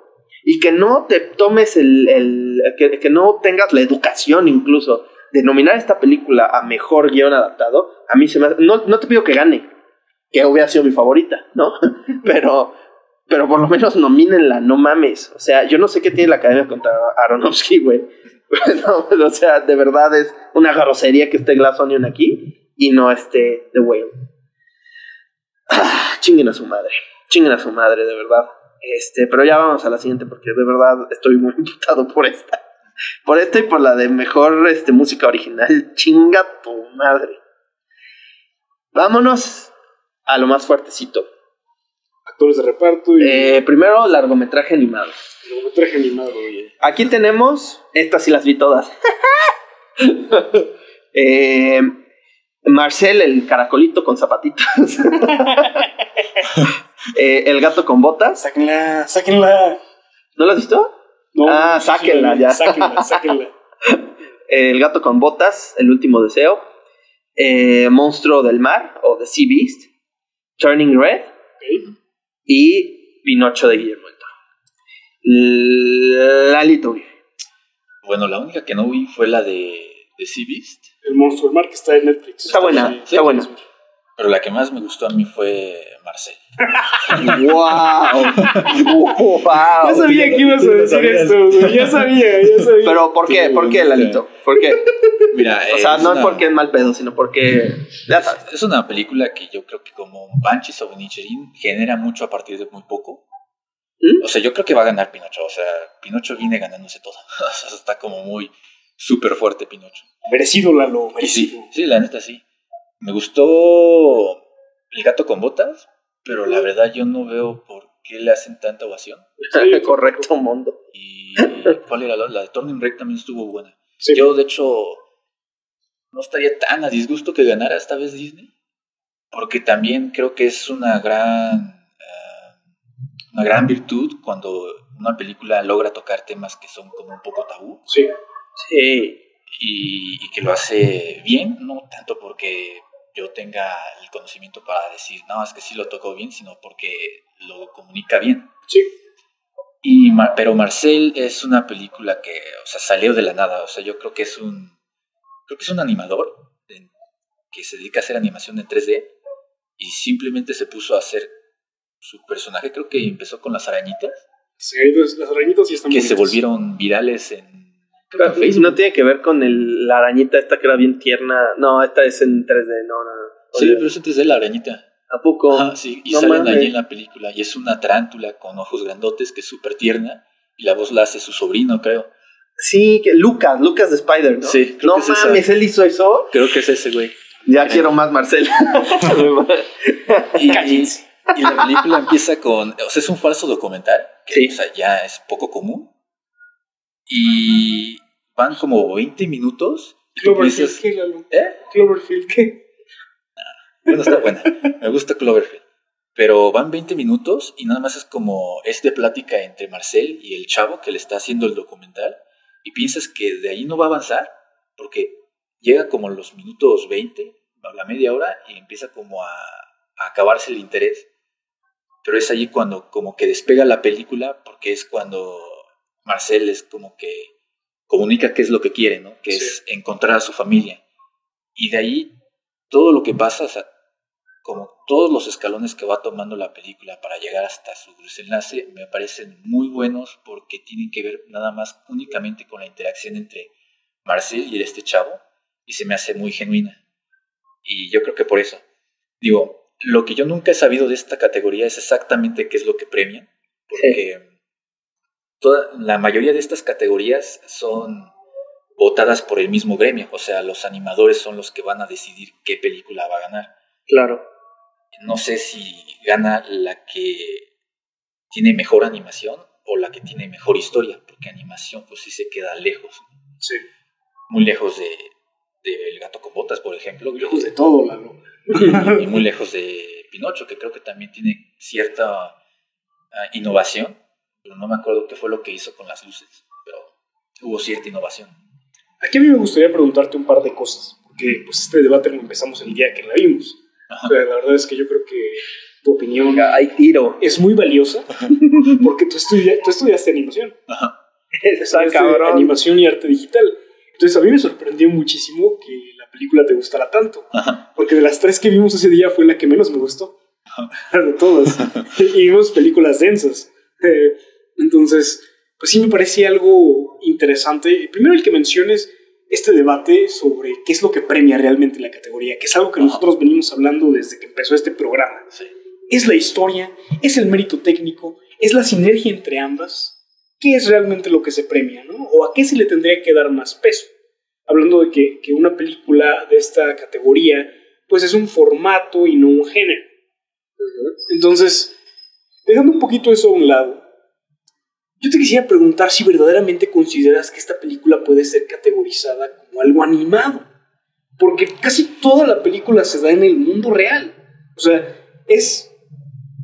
Y que no te tomes el, que, que no tengas la educación incluso de nominar esta película a mejor guion adaptado, a mí se me no, no te pido que gane, que hubiera sido mi favorita, ¿no? pero, pero por lo menos nomínenla, no mames. O sea, yo no sé qué tiene la academia contra Aronofsky, güey. No, o sea, de verdad es una grosería que esté Glass Onion aquí y no esté The Whale. Ah, chinguen a su madre. Chinguen a su madre, de verdad. Este, pero ya vamos a la siguiente porque de verdad estoy muy imputado por esta. Por esta y por la de mejor este, música original. Chinga tu madre. Vámonos a lo más fuertecito. Actores de reparto y Eh, primero, largometraje animado. largometraje animado. oye. Aquí tenemos, estas sí las vi todas. Eh, Marcel, el caracolito con zapatitos. Eh, el gato con botas. Sáquenla, sáquenla. ¿No lo has visto? No, Ah, sáquenla ya. Sáquenla, sáquenla. El gato con botas, el último deseo. Eh, Monstruo del mar o The Sea Beast. Turning Red. Ok. Y Pinocho de Guillermo del Toro. Lalito Uribe. Bueno, la única que no vi fue la de, de Sea Beast, El monstruo del mar que está en Netflix. Está buena, está buena. pero la que más me gustó a mí fue Marcel. ¡Wow! ¡Wow! Ya sabía que ibas a decir esto, güey. Ya sabía, ya sabía. Pero ¿por qué? ¿Por qué, Lalito? ¿Por qué? Mira, O sea, es no es una- porque es mal pedo, sino porque... Ya sabes. Es una película que yo creo que como Banshees of Inisherin genera mucho a partir de muy poco. ¿Mm? O sea, yo creo que va a ganar Pinocho. O sea, Pinocho viene ganándose todo. O sea, está como muy súper fuerte Pinocho. Merecido, Lalo, Y sí, merecido. sí, la neta sí. Me gustó El gato con botas, pero la verdad yo no veo por qué le hacen tanta ovación. Sí, Correcto, mundo. Y cuál era la, la de Turning Red también estuvo buena. Sí. Yo, de hecho, no estaría tan a disgusto que ganara esta vez Disney, porque también creo que es una gran, eh, una gran virtud cuando una película logra tocar temas que son como un poco tabú Sí. Sí. y, y que lo hace bien, no tanto porque yo tenga el conocimiento para decir, no, es que sí lo tocó bien, sino porque lo comunica bien. Sí. Y, pero Marcel es una película que, o sea, salió de la nada. O sea, yo creo que es un, creo que es un animador de- que se dedica a hacer animación en 3D y simplemente se puso a hacer su personaje. Creo que empezó con las arañitas Sí, las arañitas sí están que se volvieron virales en En. No tiene que ver con el, la arañita esta que era bien tierna. No, esta es en 3D, no, no. Sí, pero es antes de la arañita. ¿A poco? Ajá, sí, y No salen ahí en la película. Y es una tarántula con ojos grandotes que es súper tierna. Y la voz la hace su sobrino, creo. Sí, que Lucas, Lucas de Spider, ¿no? Sí, creo No que es esa. mames, él hizo eso. Creo que es ese, güey. Ya quiero más, Marcel. Y, Cállense. y la película empieza con. O sea, es un falso documental. Que, Sí. o sea, ya es poco común. Y van como 20 minutos. Cloverfield, piensas, ¿qué, Lalo? ¿Eh? Cloverfield, ¿qué? Bueno, está buena. Me gusta Cloverfield. Pero van 20 minutos y nada más es como es de plática entre Marcel y el chavo que le está haciendo el documental. Y piensas que de ahí no va a avanzar porque llega como los minutos 20, a la media hora, y empieza como a, a acabarse el interés. Pero es allí cuando como que despega la película porque es cuando Marcel es como que comunica qué es lo que quiere, ¿no? Que Sí. es encontrar a su familia. Y de ahí todo lo que pasa, o sea, como todos los escalones que va tomando la película para llegar hasta su desenlace, me parecen muy buenos porque tienen que ver nada más únicamente con la interacción entre Marcel y este chavo y se me hace muy genuina. Y yo creo que por eso. Digo, lo que yo nunca he sabido de esta categoría es exactamente qué es lo que premian, porque toda, la mayoría de estas categorías son votadas por el mismo gremio, o sea, los animadores son los que van a decidir qué película va a ganar. claro. No sé si gana la que tiene mejor animación o la que tiene mejor historia, porque animación pues sí se queda lejos, Sí. muy lejos de, de El gato con botas, por ejemplo, Lejos de todo, Lalo. y, y muy lejos de Pinocho, que creo que también tiene cierta ah, innovación, pero no me acuerdo qué fue lo que hizo con las luces, pero hubo cierta innovación. Aquí a mí me gustaría preguntarte un par de cosas, porque pues este debate lo empezamos el día que la vimos. Ajá. O sea, la verdad es que yo creo que tu opinión Venga, hay tiro. es muy valiosa, porque tú, estudia- tú estudiaste animación. Ajá. Está cabrón. Animación y arte digital. Entonces a mí me sorprendió muchísimo que la película te gustara tanto, Ajá. porque de las tres que vimos ese día fue la que menos me gustó. De todas. y vimos películas densas. Entonces, pues sí me parecía algo interesante. Primero el que menciones este debate sobre qué es lo que premia realmente la categoría, que es algo que Ajá. nosotros venimos hablando desde que empezó este programa. Sí. ¿Es la historia? ¿Es el mérito técnico? ¿Es la sinergia entre ambas? ¿Qué es realmente lo que se premia? ¿no? ¿O a qué se le tendría que dar más peso? Hablando de que, que una película de esta categoría pues es un formato y no un género. Entonces, dejando un poquito eso a un lado, yo te quisiera preguntar si verdaderamente consideras que esta película puede ser categorizada como algo animado. Porque casi toda la película se da en el mundo real. O sea, es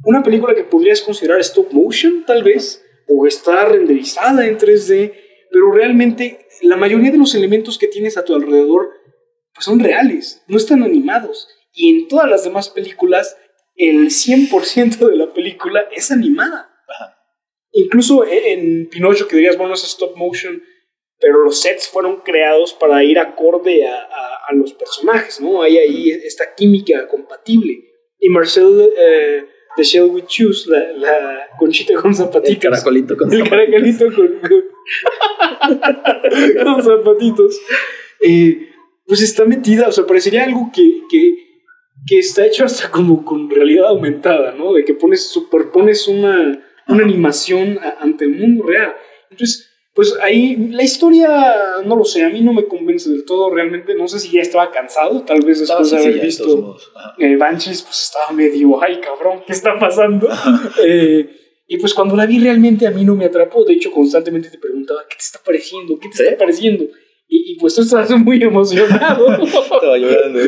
una película que podrías considerar stop motion, tal vez, o está renderizada en 3D, pero realmente la mayoría de los elementos que tienes a tu alrededor pues son reales, no están animados. Y en todas las demás películas, el 100% de la película es animada. Ajá. Incluso e- en Pinocho, que dirías, bueno, es stop motion, pero los sets fueron creados para ir acorde a, a- a los personajes, ¿no? Hay ahí esta química compatible. Y Marcel eh, de Shell with Shoes, la, la conchita con El zapatitos. caracolito con El caracolito con, con, con zapatitos. Eh, pues está metida, o sea, parecería algo que, que, que está hecho hasta como con realidad aumentada, ¿no? De que pones, superpones una, una animación ante el mundo real. Entonces, pues ahí la historia, no lo sé, a mí no me convence del todo realmente. No sé si ya estaba cansado, tal vez Estaba después de haber visto eh, Banshees, pues estaba medio, ay cabrón, ¿qué está pasando? Eh, y pues cuando la vi realmente a mí no me atrapó, de hecho constantemente te preguntaba, ¿qué te está pareciendo? ¿Qué te ¿Sí? está pareciendo? Y, y pues tú estás muy emocionado. Estaba llorando.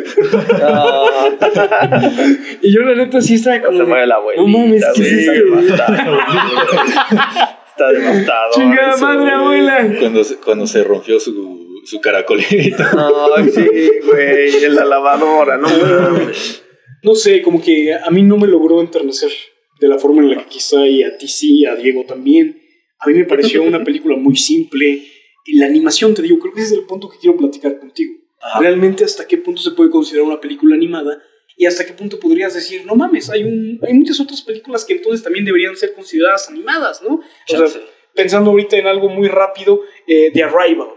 Ah, y yo la neta sí estaba se como... de, muere la abuelita. No mames, ¿qué es está devastado. Está devastado. Chingada madre, abuela. Cuando se, cuando se rompió su, su caracolito. Ay, sí, güey, en la lavadora, no mames. No sé, como que a mí no me logró enternecer de la forma en la que quizá y a ti sí, a Diego también. A mí me pareció una película muy simple. Y la animación, te digo, creo que ese es el punto que quiero platicar contigo. Ajá. Realmente hasta qué punto se puede considerar una película animada y hasta qué punto podrías decir, no mames, hay, un, hay muchas otras películas que entonces también deberían ser consideradas animadas, ¿no? O sea, pensando ahorita en algo muy rápido, eh, The Arrival,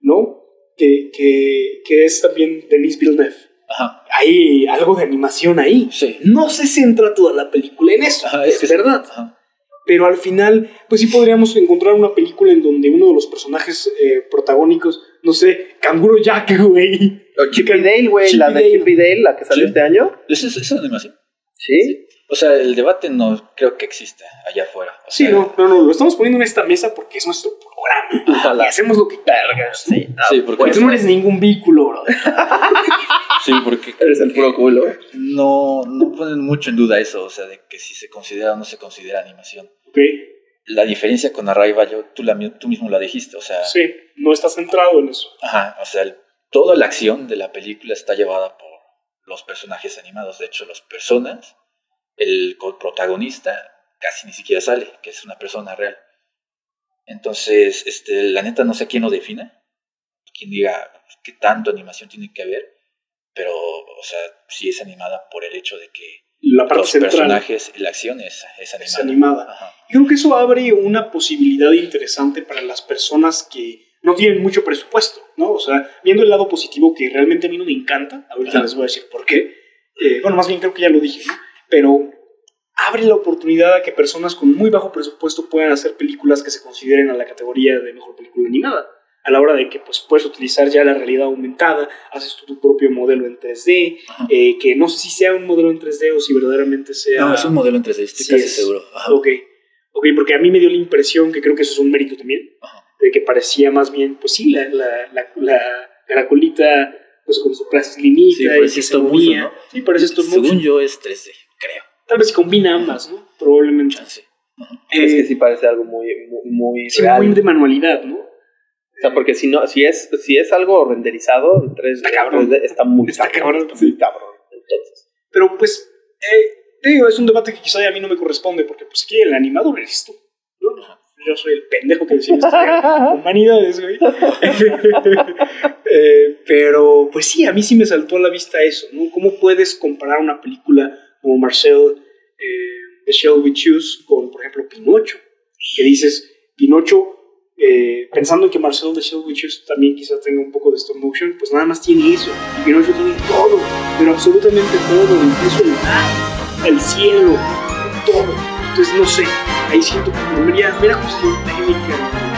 ¿no? Que, que, que es también Denis Villeneuve. Ajá. Hay algo de animación ahí. Sí. No se centra toda la película en eso, Ajá, es, que verdad. Ajá. Pero al final, pues sí podríamos encontrar una película en donde uno de los personajes eh, protagónicos, no sé, Canguro Jack, güey. O Chip y Dale, güey, la de Dale. Chip y Dale, la que salió Sí. este año. ¿Es, es, es animación? Sí. O sea, el debate no creo que exista allá afuera. O Sí, sea, no, no, no, lo estamos poniendo en esta mesa porque es nuestro Y hacemos lo que cargas. Sí, ah, Sí, porque Porque tú no eres ningún vínculo, bro. Sí, porque eres el puro culo. no, no ponen mucho en duda eso, o sea, de que si se considera o no se considera animación. Ok, La diferencia con Arrival, yo, tú, la, tú mismo la dijiste, o sea, sí, no está centrado en eso. ajá, o sea, el- toda la acción de la película está llevada por los personajes animados. De hecho, las personas, el co- protagonista casi ni siquiera sale, que es una persona real. Entonces, este, la neta no sé quién lo defina, quién diga qué tanto animación tiene que haber, pero, o sea, sí es animada por el hecho de que La parte los central personajes, la acción es, es animada. es animada. Yo creo que eso abre una posibilidad interesante para las personas que no tienen mucho presupuesto, ¿no? O sea, viendo el lado positivo que realmente a mí no me encanta, ahorita Ajá. les voy a decir por qué. Eh, bueno, más bien creo que ya lo dije, ¿no? Pero abre la oportunidad a que personas con muy bajo presupuesto puedan hacer películas que se consideren a la categoría de mejor película animada. A la hora de que pues, puedes utilizar ya la realidad aumentada, haces tú tu propio modelo en 3D, Ajá. eh, que no sé si sea un modelo en 3D o si verdaderamente sea... No, es un modelo en 3D, estoy Sí casi es. seguro. Ajá. Ok, ok, porque a mí me dio la impresión, que creo que eso es un mérito también, Ajá. de que parecía más bien, pues sí, la, la, la, la caracolita, pues con su plastilinita Sí, y que se movía. ¿no? Sí, parece stop Según motion. yo es 3D, creo. Tal vez combina ambas, ¿no? Probablemente. Chance. Es Eh, que sí parece algo muy, muy, muy sí, real. muy de manualidad, ¿no? O sea, porque si no, si es, si es algo renderizado en 3D, Está cabrón. 3D, está muy Está cabrón, está sí. muy cabrón. Entonces, Pero pues, eh, te digo, es un debate que quizá a mí no me corresponde, porque pues aquí el animador eres tú, ¿no? Yo soy el pendejo que decía humanidades, güey. Eh, pero, pues sí, a mí sí me saltó a la vista eso, ¿no? ¿Cómo puedes comparar una película como Marcel eh, de Shall We Choose con, por ejemplo, Pinocho? Que dices, Pinocho, eh, pensando en que Marcel de Shall We Choose también quizá tenga un poco de stop motion, pues nada más tiene eso. Y Pinocho tiene todo, pero absolutamente todo, incluso el mar, el cielo, todo. Entonces, no sé, ahí siento que mera, mera cuestión técnica,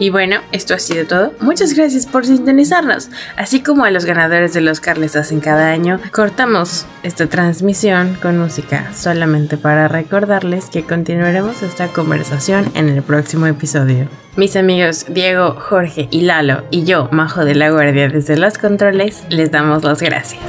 Y bueno, esto ha sido todo. Muchas gracias por sintonizarnos. Así como a los ganadores del Oscar les hacen cada año, cortamos esta transmisión con música solamente para recordarles que continuaremos esta conversación en el próximo episodio. Mis amigos Diego, Jorge y Lalo y yo, Majo de la Guardia desde los controles, les damos las gracias.